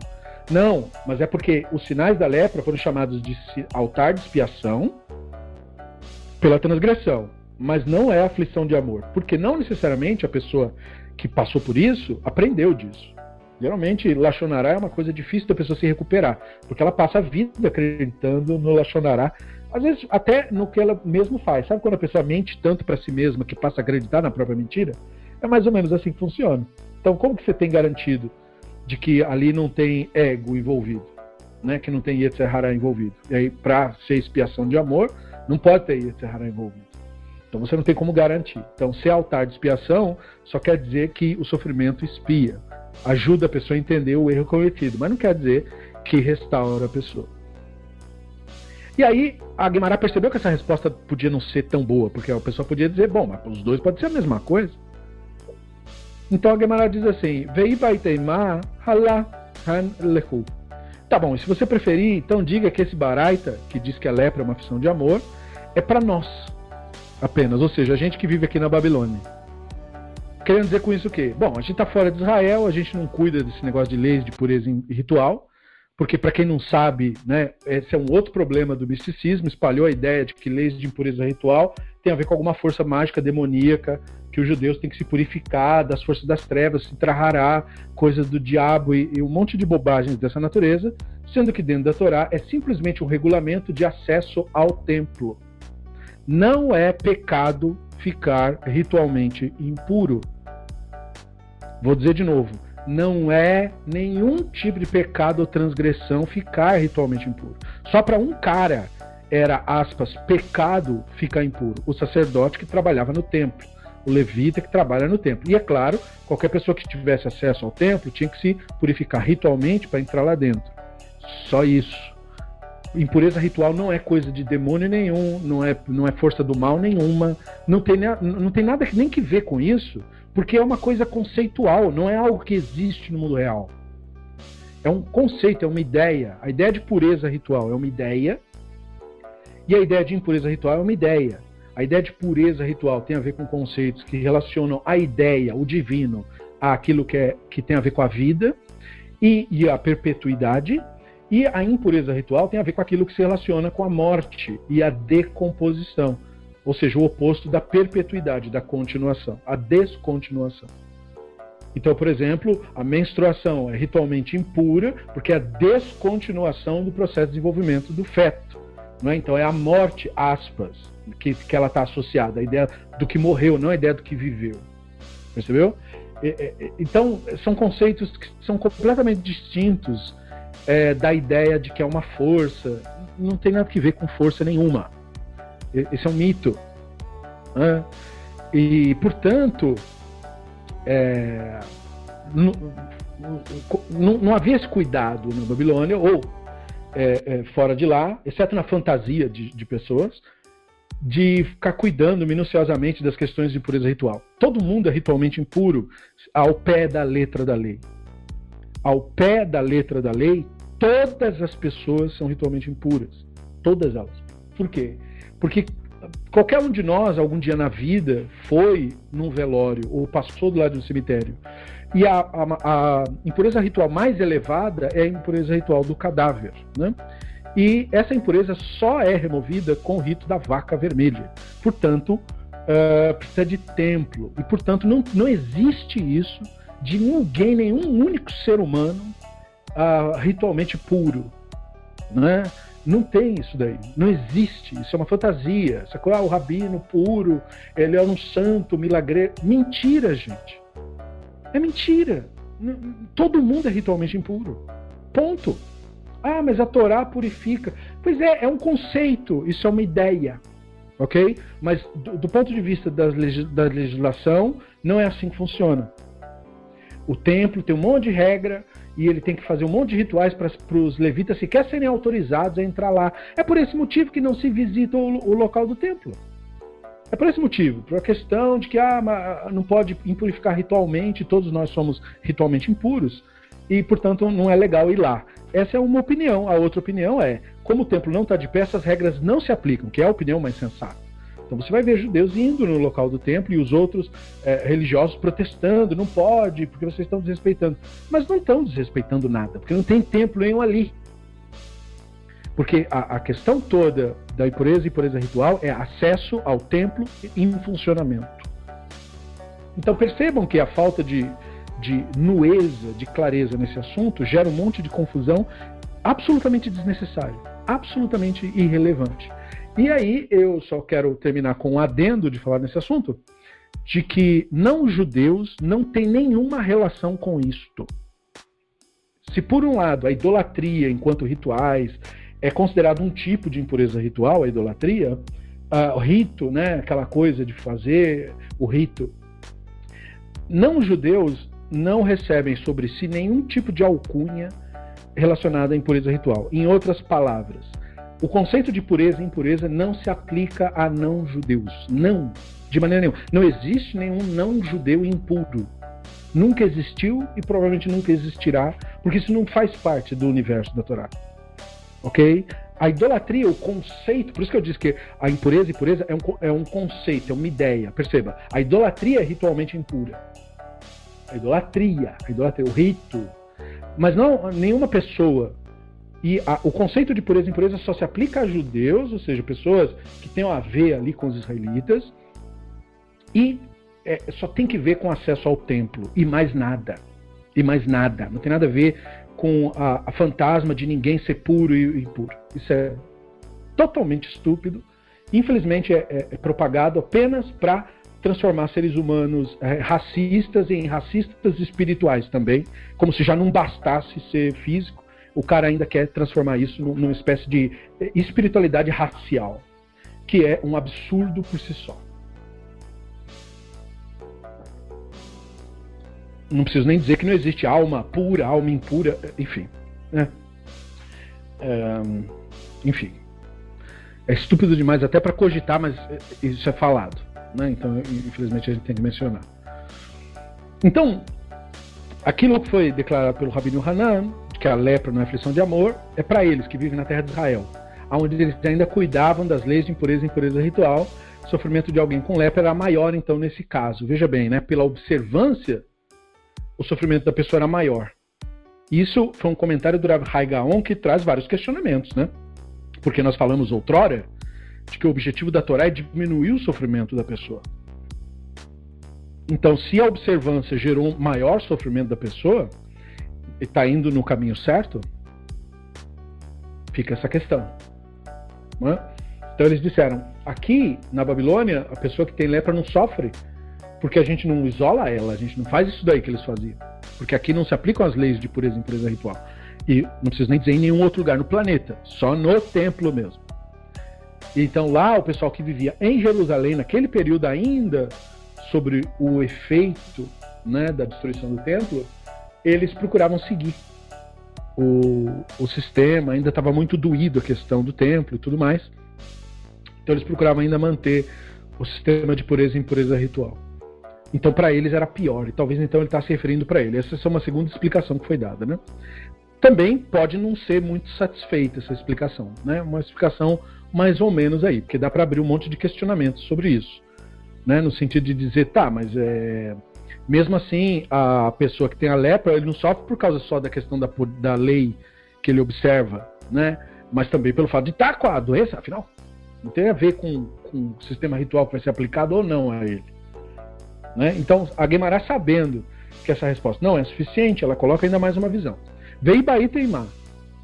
Não, mas é porque os sinais da lepra foram chamados de altar de expiação pela transgressão mas não é aflição de amor, porque não necessariamente a pessoa que passou por isso aprendeu disso. Geralmente, Lachonará é uma coisa difícil da pessoa se recuperar, porque ela passa a vida acreditando no Lachonará, às vezes até no que ela mesmo faz. Sabe quando a pessoa mente tanto para si mesma que passa a acreditar na própria mentira? É mais ou menos assim que funciona. Então, como que você tem garantido de que ali não tem ego envolvido? Né? Que não tem Yetzirah envolvido? E aí, para ser expiação de amor, não pode ter Yetzirah envolvido. Então você não tem como garantir. Então, ser altar de expiação só quer dizer que o sofrimento expia, ajuda a pessoa a entender o erro cometido, mas não quer dizer que restaura a pessoa. E aí, a Guimarães percebeu que essa resposta podia não ser tão boa, porque a pessoa podia dizer, bom, mas os dois podem ser a mesma coisa. Então a Gemara diz assim: Vei baiteimá halá han lehu. Tá bom, se você preferir, então diga que esse baraita, que diz que a lepra é uma aflição de amor, é para nós apenas, ou seja, a gente que vive aqui na Babilônia. Querendo dizer com isso o quê? Bom, a gente está fora de Israel, a gente não cuida desse negócio de leis de pureza ritual, porque para quem não sabe, né, esse é um outro problema do misticismo, espalhou a ideia de que leis de impureza ritual tem a ver com alguma força mágica demoníaca, que os judeus têm que se purificar das forças das trevas, se trahará, coisas do diabo e, e um monte de bobagens dessa natureza, sendo que dentro da Torá é simplesmente um regulamento de acesso ao templo. Não é pecado ficar ritualmente impuro. Vou dizer de novo, não é nenhum tipo de pecado ou transgressão ficar ritualmente impuro. Só para um cara era, aspas, pecado ficar impuro. O sacerdote que trabalhava no templo, o levita que trabalha no templo. E é claro, qualquer pessoa que tivesse acesso ao templo tinha que se purificar ritualmente para entrar lá dentro. Só isso. Impureza ritual não é coisa de demônio nenhum, não é, não é força do mal nenhuma, não tem, não tem nada nem que ver com isso, porque é uma coisa conceitual, não é algo que existe no mundo real. É um conceito, é uma ideia. A ideia de pureza ritual é uma ideia e a ideia de impureza ritual é uma ideia. A ideia de pureza ritual tem a ver com conceitos que relacionam a ideia, o divino, àquilo que, é, que tem a ver com a vida e, e a perpetuidade. E a impureza ritual tem a ver com aquilo que se relaciona com a morte e a decomposição, ou seja, o oposto da perpetuidade, da continuação, a descontinuação. Então, por exemplo, a menstruação é ritualmente impura porque é a descontinuação do processo de desenvolvimento do feto. Não é? Então é a morte, aspas, que, que ela está associada, a ideia do que morreu, não a ideia do que viveu. Percebeu? Então, são conceitos que são completamente distintos é, da ideia de que é uma força. Não tem nada a ver com força nenhuma. Esse é um mito. Né? E, portanto, é, não, não, não havia esse cuidado na Babilônia, ou é, é, fora de lá, exceto na fantasia de, de, pessoas, de ficar cuidando minuciosamente das questões de pureza ritual. Todo mundo é ritualmente impuro ao pé da letra da lei. Ao pé da letra da lei, todas as pessoas são ritualmente impuras. Todas elas. Por quê? Porque qualquer um de nós, algum dia na vida, foi num velório ou passou do lado de um cemitério e a, a, a, impureza ritual mais elevada é a impureza ritual do cadáver. Né? E essa impureza só é removida com o rito da vaca vermelha. Portanto, uh, precisa de templo. E, portanto, não, não existe isso de ninguém, nenhum único ser humano ritualmente puro. Né? Não tem isso daí. Não existe. Isso é uma fantasia. Sacou? Ah, o rabino puro, ele é um santo, milagreiro. Mentira, gente. É mentira. Todo mundo é ritualmente impuro. Ponto. Ah, mas a Torá purifica. Pois é, é um conceito, isso é uma ideia. Ok? Mas do, do ponto de vista da, da legislação, não é assim que funciona. O templo tem um monte de regra e ele tem que fazer um monte de rituais para os levitas sequer serem autorizados a entrar lá. É por esse motivo que não se visita o, o local do templo. É por esse motivo, por a questão de que ah, não pode impurificar ritualmente, todos nós somos ritualmente impuros, e portanto não é legal ir lá. Essa é uma opinião. A outra opinião é, como o templo não está de pé, essas regras não se aplicam, que é a opinião mais sensata. Então você vai ver judeus indo no local do templo e os outros é, religiosos protestando, não pode, porque vocês estão desrespeitando. Mas não estão desrespeitando nada, porque não tem templo nenhum ali. Porque a, a, questão toda da impureza e impureza ritual é acesso ao templo em funcionamento. Então percebam que a falta de, de nueza, de clareza nesse assunto gera um monte de confusão absolutamente desnecessário, absolutamente irrelevante. E aí eu só quero terminar com um adendo de falar nesse assunto, de que não judeus não têm nenhuma relação com isto. Se por um lado a idolatria enquanto rituais é considerado um tipo de impureza ritual, a idolatria, o rito, né, aquela coisa de fazer o rito. Não judeus não recebem sobre si nenhum tipo de alcunha relacionada à impureza ritual. Em outras palavras, o conceito de pureza e impureza não se aplica a não judeus. Não, de maneira nenhuma. Não existe nenhum não judeu impuro. nunca existiu e provavelmente nunca existirá, porque isso não faz parte do universo da Torá. Ok? A idolatria, o conceito, por isso que eu disse que a impureza e pureza é um, é um conceito, é uma ideia. Perceba, a idolatria é ritualmente impura. A idolatria, a idolatria, o rito. Mas não nenhuma pessoa. E a, o conceito de pureza e impureza só se aplica a judeus, ou seja, pessoas que tenham a ver ali com os israelitas, e é, só tem que ver com acesso ao templo, e mais nada. E mais nada. Não tem nada a ver com a, a fantasma de ninguém ser puro e, e puro. Isso é totalmente estúpido. Infelizmente é, é, é propagado apenas para transformar seres humanos é, racistas em racistas espirituais também, como se já não bastasse ser físico. O cara ainda quer transformar isso numa espécie de espiritualidade racial, que é um absurdo por si só. não preciso nem dizer que não existe alma pura, alma impura, enfim. Né? É, enfim. É estúpido demais até para cogitar, mas isso é falado. Né? Então, infelizmente, a gente tem que mencionar. Então, aquilo que foi declarado pelo Rabino Hanan, que a lepra não é aflição de amor, é para eles que vivem na terra de Israel, onde eles ainda cuidavam das leis de impureza e impureza ritual. O sofrimento de alguém com lepra era maior, então, nesse caso. Veja bem, né? pela observância o sofrimento da pessoa era maior. Isso foi um comentário do Rav Hai Gaon que traz vários questionamentos, né? Porque nós falamos outrora de que o objetivo da Torá é diminuir o sofrimento da pessoa. Então, se a observância gerou maior sofrimento da pessoa, está indo no caminho certo, fica essa questão. Então eles disseram, aqui na Babilônia, a pessoa que tem lepra não sofre porque a gente não isola ela, a gente não faz isso daí que eles faziam. Porque aqui não se aplicam as leis de pureza e impureza ritual. E não preciso nem dizer em nenhum outro lugar no planeta, só no templo mesmo. Então lá o pessoal que vivia em Jerusalém, naquele período ainda sobre o efeito né, da destruição do templo, eles procuravam seguir o, o sistema, ainda estava muito doído a questão do templo e tudo mais. Então eles procuravam ainda manter o sistema de pureza e impureza ritual. Então, para eles era pior, e talvez então ele está se referindo para ele. Essa é uma segunda explicação que foi dada, né? Também pode não ser muito satisfeita essa explicação, né? Uma explicação mais ou menos aí, porque dá para abrir um monte de questionamentos sobre isso, né? No sentido de dizer, tá, mas é... mesmo assim, a pessoa que tem a lepra, ele não sofre por causa só da questão da, da lei que ele observa, né? Mas também pelo fato de estar tá com a doença, afinal, não tem a ver com, com o sistema ritual que vai ser aplicado ou não a ele. Né? Então, a Guimarães, sabendo que essa resposta não é suficiente, ela coloca ainda mais uma visão. Veibai teimá,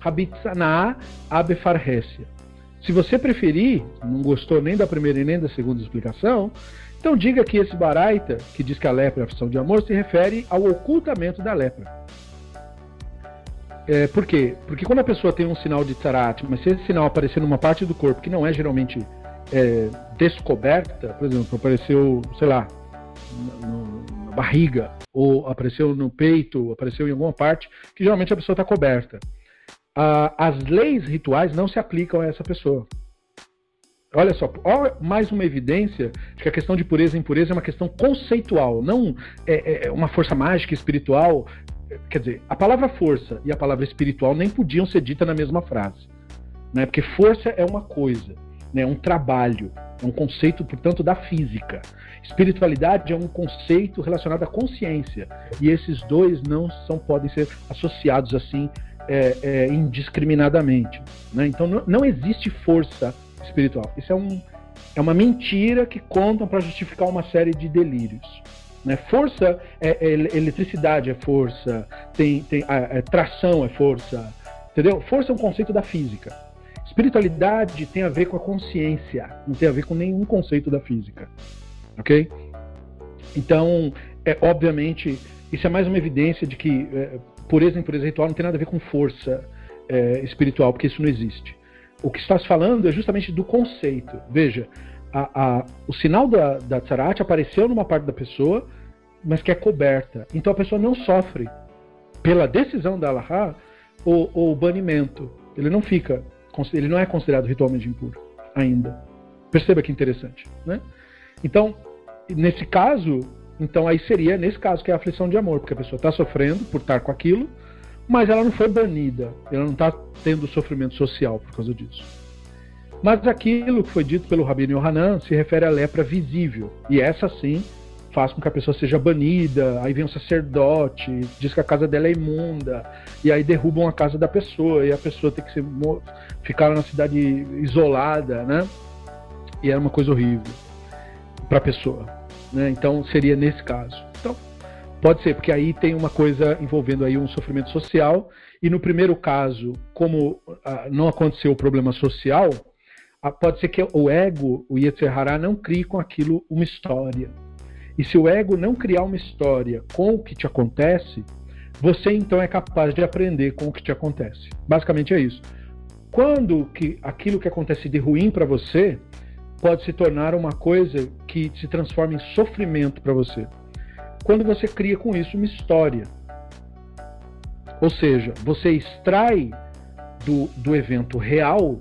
habitsana abefarhésia. Se você preferir, não gostou nem da primeira e nem da segunda explicação, então diga que esse baraita, que diz que a lepra é a aflição de amor, se refere ao ocultamento da lepra. É, por quê? Porque quando a pessoa tem um sinal de tzarat, mas se esse sinal aparecer numa parte do corpo que não é geralmente é, descoberta, por exemplo, apareceu, sei lá, na, na barriga, ou apareceu no peito, apareceu em alguma parte, que geralmente a pessoa está coberta. Ah, as leis rituais não se aplicam a essa pessoa. Olha só, mais uma evidência de que a questão de pureza e impureza é uma questão conceitual, não é, é uma força mágica espiritual. Quer dizer, a palavra força e a palavra espiritual nem podiam ser ditas na mesma frase. Né? Porque força é uma coisa, né? um trabalho, é um conceito, portanto, da física. Espiritualidade é um conceito relacionado à consciência. E esses dois não são, podem ser associados assim é, é, indiscriminadamente. Né? Então não, não, existe força espiritual. Isso é, um, é uma mentira que contam para justificar uma série de delírios. Né? Força é, é eletricidade, é força, tem, tem é, tração é força. Entendeu? Força é um conceito da física. Espiritualidade tem a ver com a consciência, não tem a ver com nenhum conceito da física ok? Então, é, obviamente, isso é mais uma evidência de que é, pureza e impureza ritual não tem nada a ver com força é, espiritual, porque isso não existe. O que estás falando é justamente do conceito. Veja, a, a, o sinal da, da tzarat apareceu numa parte da pessoa, mas que é coberta. Então a pessoa não sofre, pela decisão da Allah, o, o banimento. Ele não fica, ele não é considerado ritualmente impuro ainda. Perceba que interessante, né? Então, nesse caso, Então aí seria, nesse caso, que é a aflição de amor, porque a pessoa está sofrendo por estar com aquilo, mas ela não foi banida, ela não está tendo sofrimento social por causa disso. Mas aquilo que foi dito pelo Rabino Yohanan se refere à lepra visível, e essa sim faz com que a pessoa seja banida, aí vem um sacerdote, diz que a casa dela é imunda, e aí derrubam a casa da pessoa, e a pessoa tem que ser, ficar na cidade isolada, né? E era uma coisa horrível para a pessoa. Né? Então seria nesse caso. Pode ser, porque aí tem uma coisa envolvendo aí um sofrimento social, e no primeiro caso, como ah, não aconteceu o problema social, ah, pode ser que o ego, o Yetzirah, não crie com aquilo uma história. E se o ego não criar uma história com o que te acontece, você então é capaz de aprender com o que te acontece. Basicamente é isso. Quando que aquilo que acontece de ruim para você pode se tornar uma coisa que se transforma em sofrimento para você. Quando você cria com isso uma história. Ou seja, você extrai do, do evento real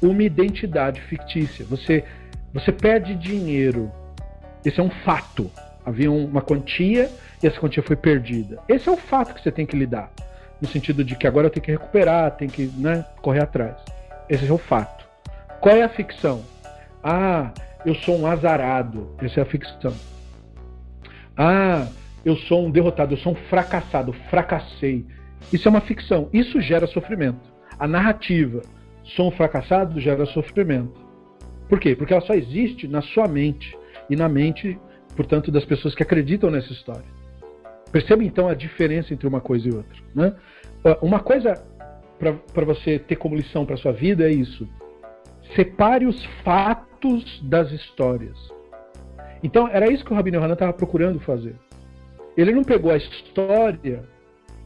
uma identidade fictícia. Você, você perde dinheiro esse é um fato. Havia uma quantia e essa quantia foi perdida. Esse é o fato que você tem que lidar. No sentido de que agora eu tenho que recuperar, tenho que né, correr atrás. Esse é o fato. Qual é a ficção? Ah, eu sou um azarado. Essa é a ficção. Ah, eu sou um derrotado, eu sou um fracassado, fracassei. Isso é uma ficção. Isso gera sofrimento. A narrativa, sou um fracassado, gera sofrimento. Por quê? Porque ela só existe na sua mente e na mente, portanto, das pessoas que acreditam nessa história. Perceba então a diferença entre uma coisa e outra. Né? Ah, uma coisa para você ter como lição para sua vida é isso: separe os fatos das histórias. Então era isso que o Rabino Hanan estava procurando fazer. Ele não pegou a história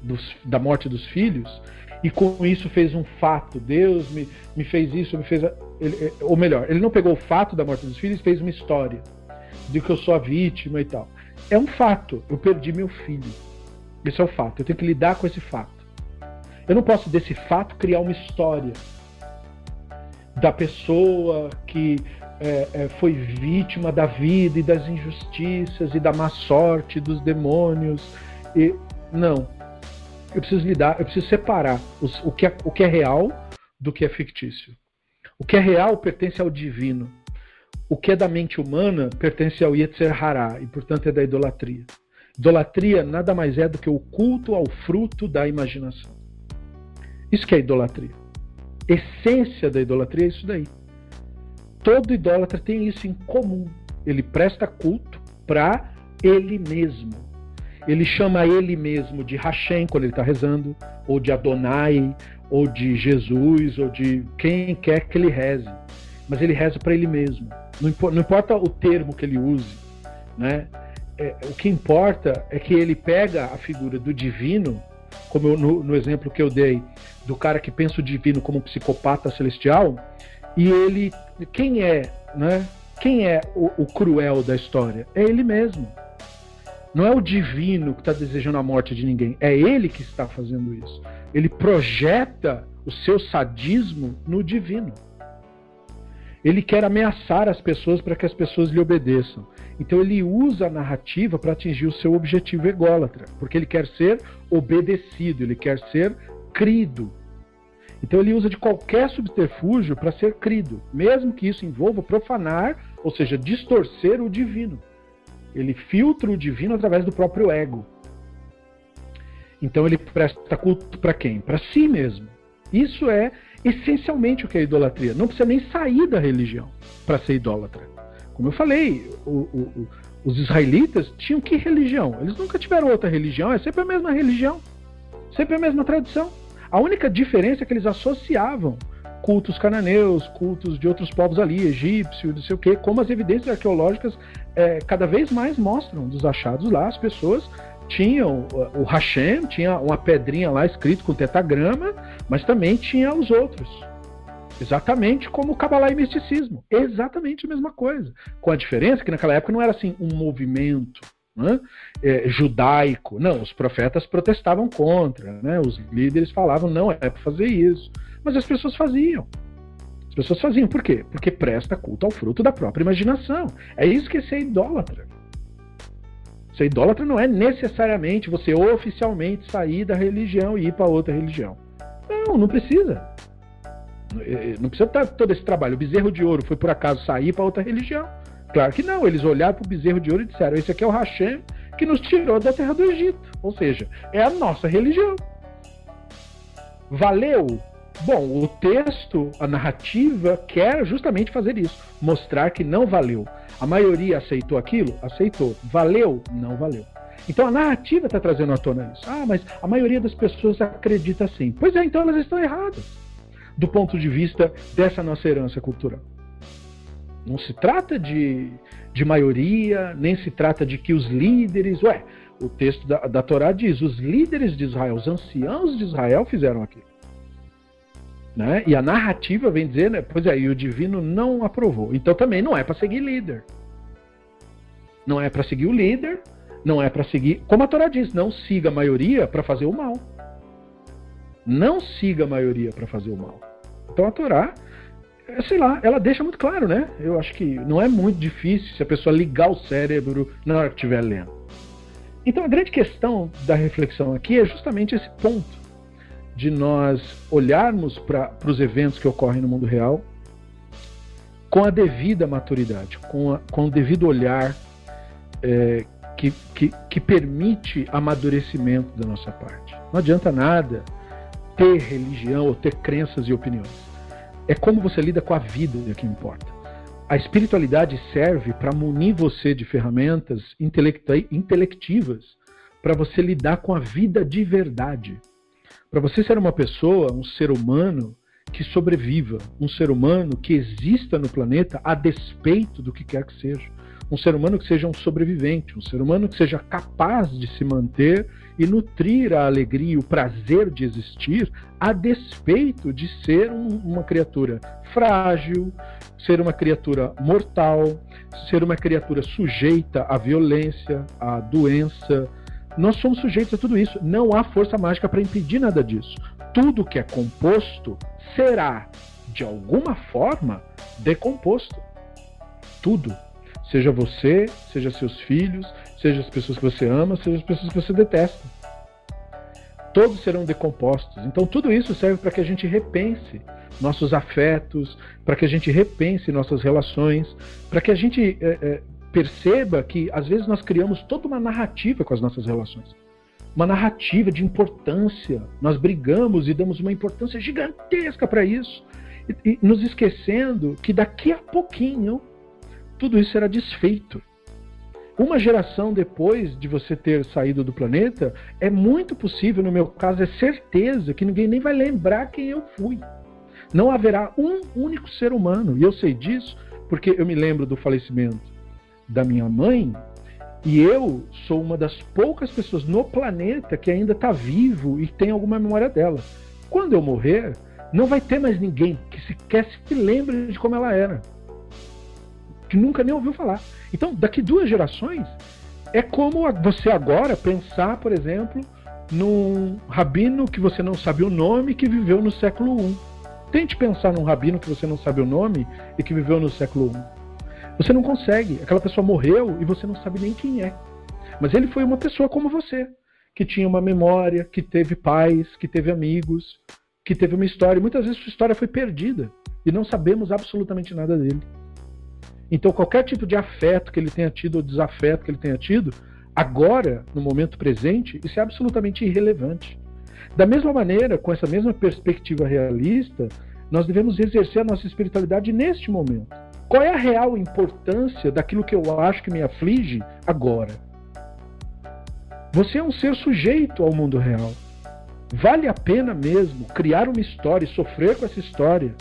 dos, da morte dos filhos e com isso fez um fato. Deus me, me fez isso, me fez. A, ele, ou melhor, ele não pegou o fato da morte dos filhos e fez uma história de que eu sou a vítima e tal. É um fato. Eu perdi meu filho. Esse é o fato. Eu tenho que lidar com esse fato. Eu não posso desse fato criar uma história da pessoa que é, é, foi vítima da vida e das injustiças e da má sorte dos demônios. E não. Eu preciso lidar, eu preciso separar os, o, que é, o que é real do que é fictício. O que é real pertence ao divino o que é da mente humana pertence ao Yetzer Hará e, portanto, é da idolatria. Idolatria nada mais é do que o culto ao fruto da imaginação. Isso que é idolatria. Essência da idolatria é isso daí. Todo idólatra tem isso em comum. Ele presta culto para ele mesmo. Ele chama ele mesmo de Hashem quando ele está rezando, ou de Adonai, ou de Jesus, ou de quem quer que ele reze. Mas ele reza para ele mesmo. Não, não importa o termo que ele use, né? É, o que importa é que ele pega a figura do divino, como eu, no, no, exemplo que eu dei, do cara que pensa o divino como um psicopata celestial, e ele, quem é, né? Quem é o, o cruel da história? É ele mesmo. Não é o divino que está desejando a morte de ninguém, é ele que está fazendo isso. Ele projeta o seu sadismo no divino. Ele quer ameaçar as pessoas para que as pessoas lhe obedeçam. Então ele usa a narrativa para atingir o seu objetivo ególatra, porque ele quer ser obedecido, ele quer ser crido. Então ele usa de qualquer subterfúgio para ser crido, mesmo que isso envolva profanar, ou seja, distorcer o divino. Ele filtra o divino através do próprio ego. Então ele presta culto para quem? Para si mesmo. Isso é essencialmente o que é idolatria. Não precisa nem sair da religião para ser idólatra. Como eu falei, o, o, os israelitas tinham que religião? Eles nunca tiveram outra religião, é sempre a mesma religião, sempre a mesma tradição. A única diferença é que eles associavam cultos cananeus, cultos de outros povos ali, egípcio, não sei o quê, como as evidências arqueológicas é, cada vez mais mostram dos achados lá, as pessoas tinham o Hashem, tinha uma pedrinha lá escrito com tetagrama, mas também tinha os outros. Exatamente como o Kabbalah e misticismo. Exatamente a mesma coisa. Com a diferença que naquela época não era assim um movimento né, é, judaico. Não, os profetas protestavam contra, né, os líderes falavam não é para fazer isso. Mas as pessoas faziam. As pessoas faziam. Por quê? Porque presta culto ao fruto da própria imaginação. É isso que é ser idólatra. Ser idólatra não é necessariamente você oficialmente sair da religião e ir para outra religião. Não, não precisa. Eh, não precisa estar todo esse trabalho. O bezerro de ouro foi por acaso sair para outra religião? Claro que não. Eles olharam para o bezerro de ouro e disseram: Esse aqui é o Hashem que nos tirou da terra do Egito. Ou seja, é a nossa religião. Valeu? Bom, o texto, a narrativa, quer justamente fazer isso mostrar que não valeu. A maioria aceitou aquilo? Aceitou. Valeu? Não valeu. Então a narrativa está trazendo à tona isso. Ah, mas a maioria das pessoas acredita assim. Pois é, então elas estão erradas do ponto de vista dessa nossa herança cultural. Não se trata de, de maioria, nem se trata de que os líderes. Ué, o texto da, da Torá diz: os líderes de Israel, os anciãos de Israel fizeram aquilo. Né? E a narrativa vem dizer, né, pois é, e o divino não aprovou. Então também não é para seguir líder. Não é para seguir o líder, não é para seguir. Como a Torá diz, não siga a maioria para fazer o mal. Não siga a maioria para fazer o mal. Então a Torá, sei lá, ela deixa muito claro, né? Eu acho que não é muito difícil se a pessoa ligar o cérebro na hora que estiver lendo. Então a grande questão da reflexão aqui é justamente esse ponto de nós olharmos para os eventos que ocorrem no mundo real com a devida maturidade, com, a, com o devido olhar é, que, que, que permite amadurecimento da nossa parte. Não adianta nada ter religião ou ter crenças e opiniões. É como você lida com a vida que importa. A espiritualidade serve para munir você de ferramentas intelectivas para você lidar com a vida de verdade. Para você ser uma pessoa, um ser humano que sobreviva, um ser humano que exista no planeta a despeito do que quer que seja. Um ser humano que seja um sobrevivente, um ser humano que seja capaz de se manter e nutrir a alegria e o prazer de existir a despeito de ser um, uma criatura frágil, ser uma criatura mortal, ser uma criatura sujeita à violência, à doença, nós somos sujeitos a tudo isso. Não há força mágica para impedir nada disso. Tudo que é composto será, de alguma forma, decomposto. Tudo. Seja você, seja seus filhos, seja as pessoas que você ama, seja as pessoas que você detesta. Todos serão decompostos. Então, tudo isso serve para que a gente repense nossos afetos, para que a gente repense nossas relações, para que a gente é, é, perceba que às vezes nós criamos toda uma narrativa com as nossas relações. Uma narrativa de importância. Nós brigamos e damos uma importância gigantesca para isso. E, e nos esquecendo que daqui a pouquinho tudo isso será desfeito. Uma geração depois de você ter saído do planeta, é muito possível, no meu caso, é certeza que ninguém nem vai lembrar quem eu fui. Não haverá um único ser humano, e eu sei disso porque eu me lembro do falecimento da minha mãe, e eu sou uma das poucas pessoas no planeta que ainda está vivo e tem alguma memória dela. Quando eu morrer, não vai ter mais ninguém que sequer se lembre de como ela era. Que nunca nem ouviu falar. Então, daqui duas gerações, é como você agora pensar, por exemplo, num rabino que você não sabe o nome que viveu no século I. Tente pensar num rabino que você não sabe o nome e que viveu no século I. Você não consegue. Aquela pessoa morreu e você não sabe nem quem é. Mas ele foi uma pessoa como você, que tinha uma memória, que teve pais, que teve amigos, que teve uma história. Muitas vezes sua história foi perdida e não sabemos absolutamente nada dele. Então, qualquer tipo de afeto que ele tenha tido ou desafeto que ele tenha tido, agora, no momento presente, isso é absolutamente irrelevante. Da mesma maneira, com essa mesma perspectiva realista, nós devemos exercer a nossa espiritualidade neste momento. Qual é a real importância daquilo que eu acho que me aflige agora? Você é um ser sujeito ao mundo real. Vale a pena mesmo criar uma história e sofrer com essa história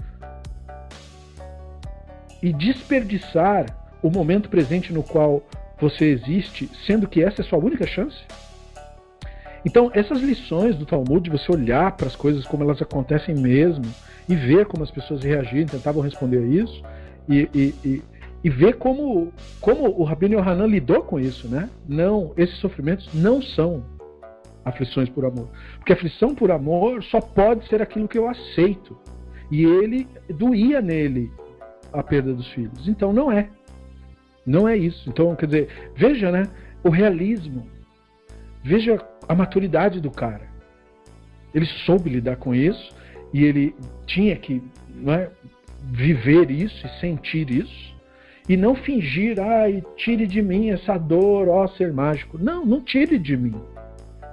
e desperdiçar o momento presente no qual você existe, sendo que essa é a sua única chance? Então, essas lições do Talmud, de você olhar para as coisas como elas acontecem mesmo e ver como as pessoas reagiram, tentavam responder a isso, e, e, e, e ver como, como o Rabino Yohanan lidou com isso, né? Não, esses sofrimentos não são aflições por amor. Porque aflição por amor só pode ser aquilo que eu aceito. E ele doía nele a perda dos filhos. Então não é. Não é isso. Então, quer dizer, veja, né? o realismo. Veja a maturidade do cara. Ele soube lidar com isso e ele tinha que é, viver isso e sentir isso e não fingir, ai, tire de mim essa dor, ó ser mágico. Não, não tire de mim.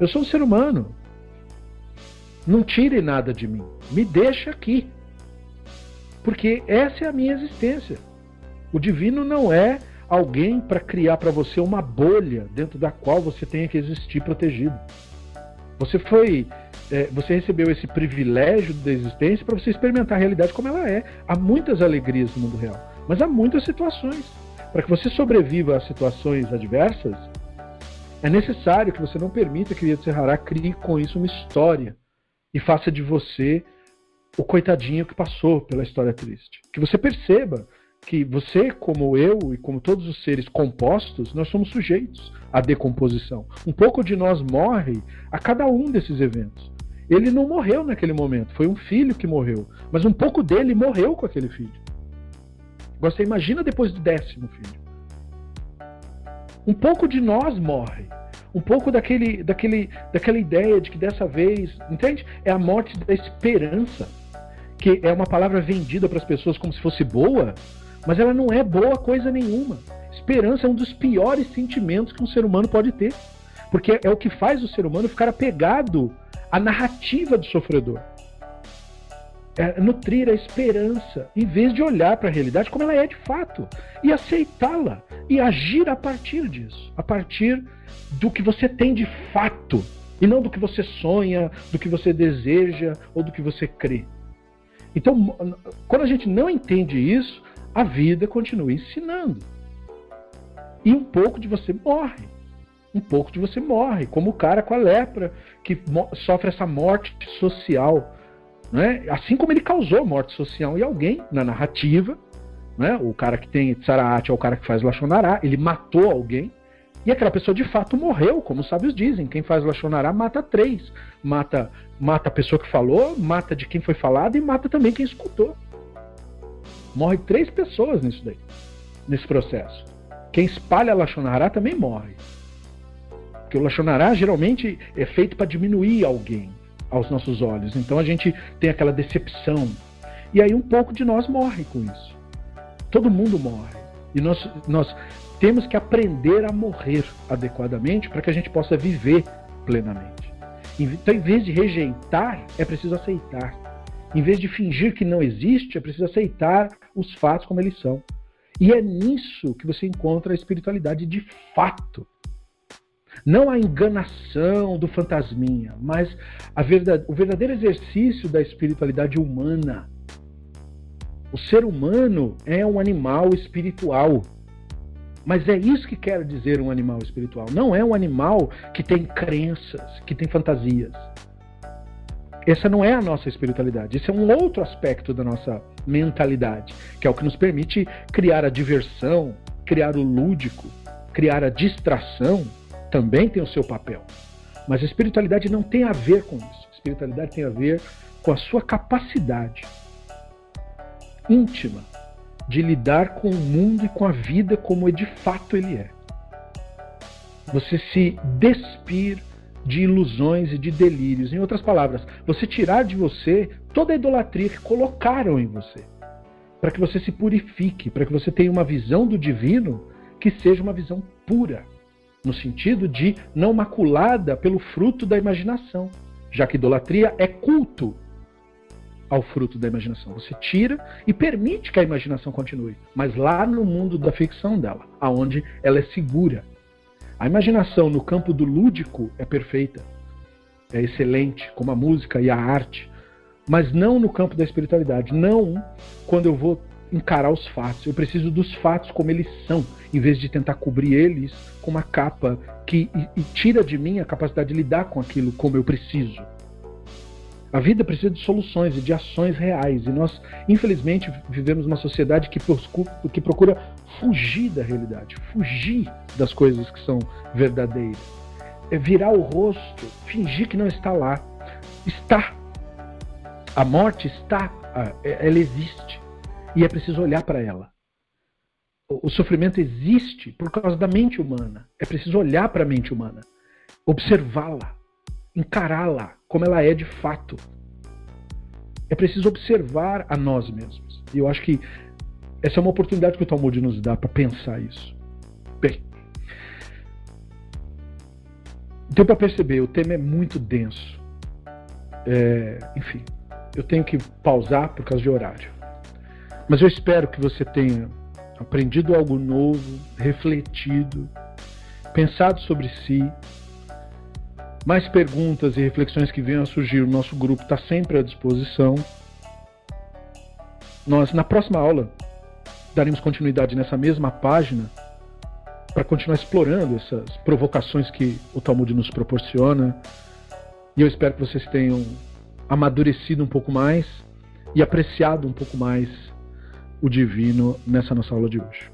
Eu sou um ser humano. Não tire nada de mim. Me deixa aqui. Porque essa é a minha existência. O divino não é alguém para criar para você uma bolha dentro da qual você tenha que existir protegido. Você foi, é, você recebeu esse privilégio da existência para você experimentar a realidade como ela é. Há muitas alegrias no mundo real, mas há muitas situações. Para que você sobreviva a situações adversas, é necessário que você não permita que Yetzer crie com isso uma história e faça de você o coitadinho que passou pela história triste. Que você perceba que você, como eu e como todos os seres compostos, nós somos sujeitos à decomposição. Um pouco de nós morre a cada um desses eventos. Ele não morreu naquele momento, foi um filho que morreu, mas um pouco dele morreu com aquele filho. Você imagina depois do décimo filho. Um pouco de nós morre um pouco daquele, daquele, daquela ideia de que dessa vez, entende? É a morte da esperança, que é uma palavra vendida para as pessoas como se fosse boa, mas ela não é boa coisa nenhuma. Esperança é um dos piores sentimentos que um ser humano pode ter, porque é o que faz o ser humano ficar apegado à narrativa do sofredor. É nutrir a esperança, em vez de olhar para a realidade como ela é de fato, e aceitá-la, e agir a partir disso, a partir do que você tem de fato e não do que você sonha, do que você deseja ou do que você crê. Então, quando a gente não entende isso, a vida continua ensinando. E um pouco de você morre. Um pouco de você morre, como o cara com a lepra, que sofre essa morte social. Né? Assim como ele causou morte social em alguém na narrativa. Né? O cara que tem Tsaraat é o cara que faz Lachonará, ele matou alguém e aquela pessoa de fato morreu, como os sábios dizem. Quem faz Lachonará mata três. Mata, mata a pessoa que falou, mata de quem foi falado e mata também quem escutou. Morre três pessoas nisso daí, nesse processo. Quem espalha Lachonará também morre. Porque o Lachonará geralmente é feito para diminuir alguém aos nossos olhos. Então a gente tem aquela decepção. E aí um pouco de nós morre com isso. Todo mundo morre. E nós, nós temos que aprender a morrer adequadamente para que a gente possa viver plenamente. Então, em vez de rejeitar, é preciso aceitar. Em vez de fingir que não existe, é preciso aceitar os fatos como eles são. E é nisso que você encontra a espiritualidade de fato. Não a enganação do fantasminha, mas verdade, o verdadeiro exercício da espiritualidade humana. O ser humano é um animal espiritual. Mas é isso que quer dizer um animal espiritual. Não é um animal que tem crenças, que tem fantasias. Essa não é a nossa espiritualidade. Esse é um outro aspecto da nossa mentalidade, que é o que nos permite criar a diversão, criar o lúdico, criar a distração, também tem o seu papel. Mas a espiritualidade não tem a ver com isso. A espiritualidade tem a ver com a sua capacidade íntima de lidar com o mundo e com a vida como de fato ele é. Você se despir de ilusões e de delírios. Em outras palavras, você tirar de você toda a idolatria que colocaram em você. Para que você se purifique, para que você tenha uma visão do divino que seja uma visão pura, no sentido de não maculada pelo fruto da imaginação, já que idolatria é culto ao fruto da imaginação. Você tira e permite que a imaginação continue, mas lá no mundo da ficção dela, aonde ela é segura. A imaginação no campo do lúdico é perfeita, é excelente, como a música e a arte, mas não no campo da espiritualidade, não quando eu vou encarar os fatos. Eu preciso dos fatos como eles são, em vez de tentar cobrir eles com uma capa que e, e tira de mim a capacidade de lidar com aquilo como eu preciso. A vida precisa de soluções e de ações reais. E nós, infelizmente, vivemos uma sociedade que, que procura fugir da realidade, fugir das coisas que são verdadeiras. É virar o rosto, fingir que não está lá. Está. A morte está, é, ela existe. E é preciso olhar para ela. O sofrimento existe por causa da mente humana. É preciso olhar para a mente humana, observá-la, encará-la como ela é de fato. É preciso observar a nós mesmos. E eu acho que essa é uma oportunidade que o Talmud nos dá para pensar isso. Bem, deu para perceber, o tema é muito denso. É, enfim, eu tenho que pausar por causa de horário. Mas eu espero que você tenha aprendido algo novo, refletido, pensado sobre si. Mais perguntas e reflexões que venham a surgir, o nosso grupo está sempre à disposição. Nós, na próxima aula, daremos continuidade nessa mesma página para continuar explorando essas provocações que o Talmud nos proporciona. E eu espero que vocês tenham amadurecido um pouco mais e apreciado um pouco mais o divino nessa nossa aula de hoje.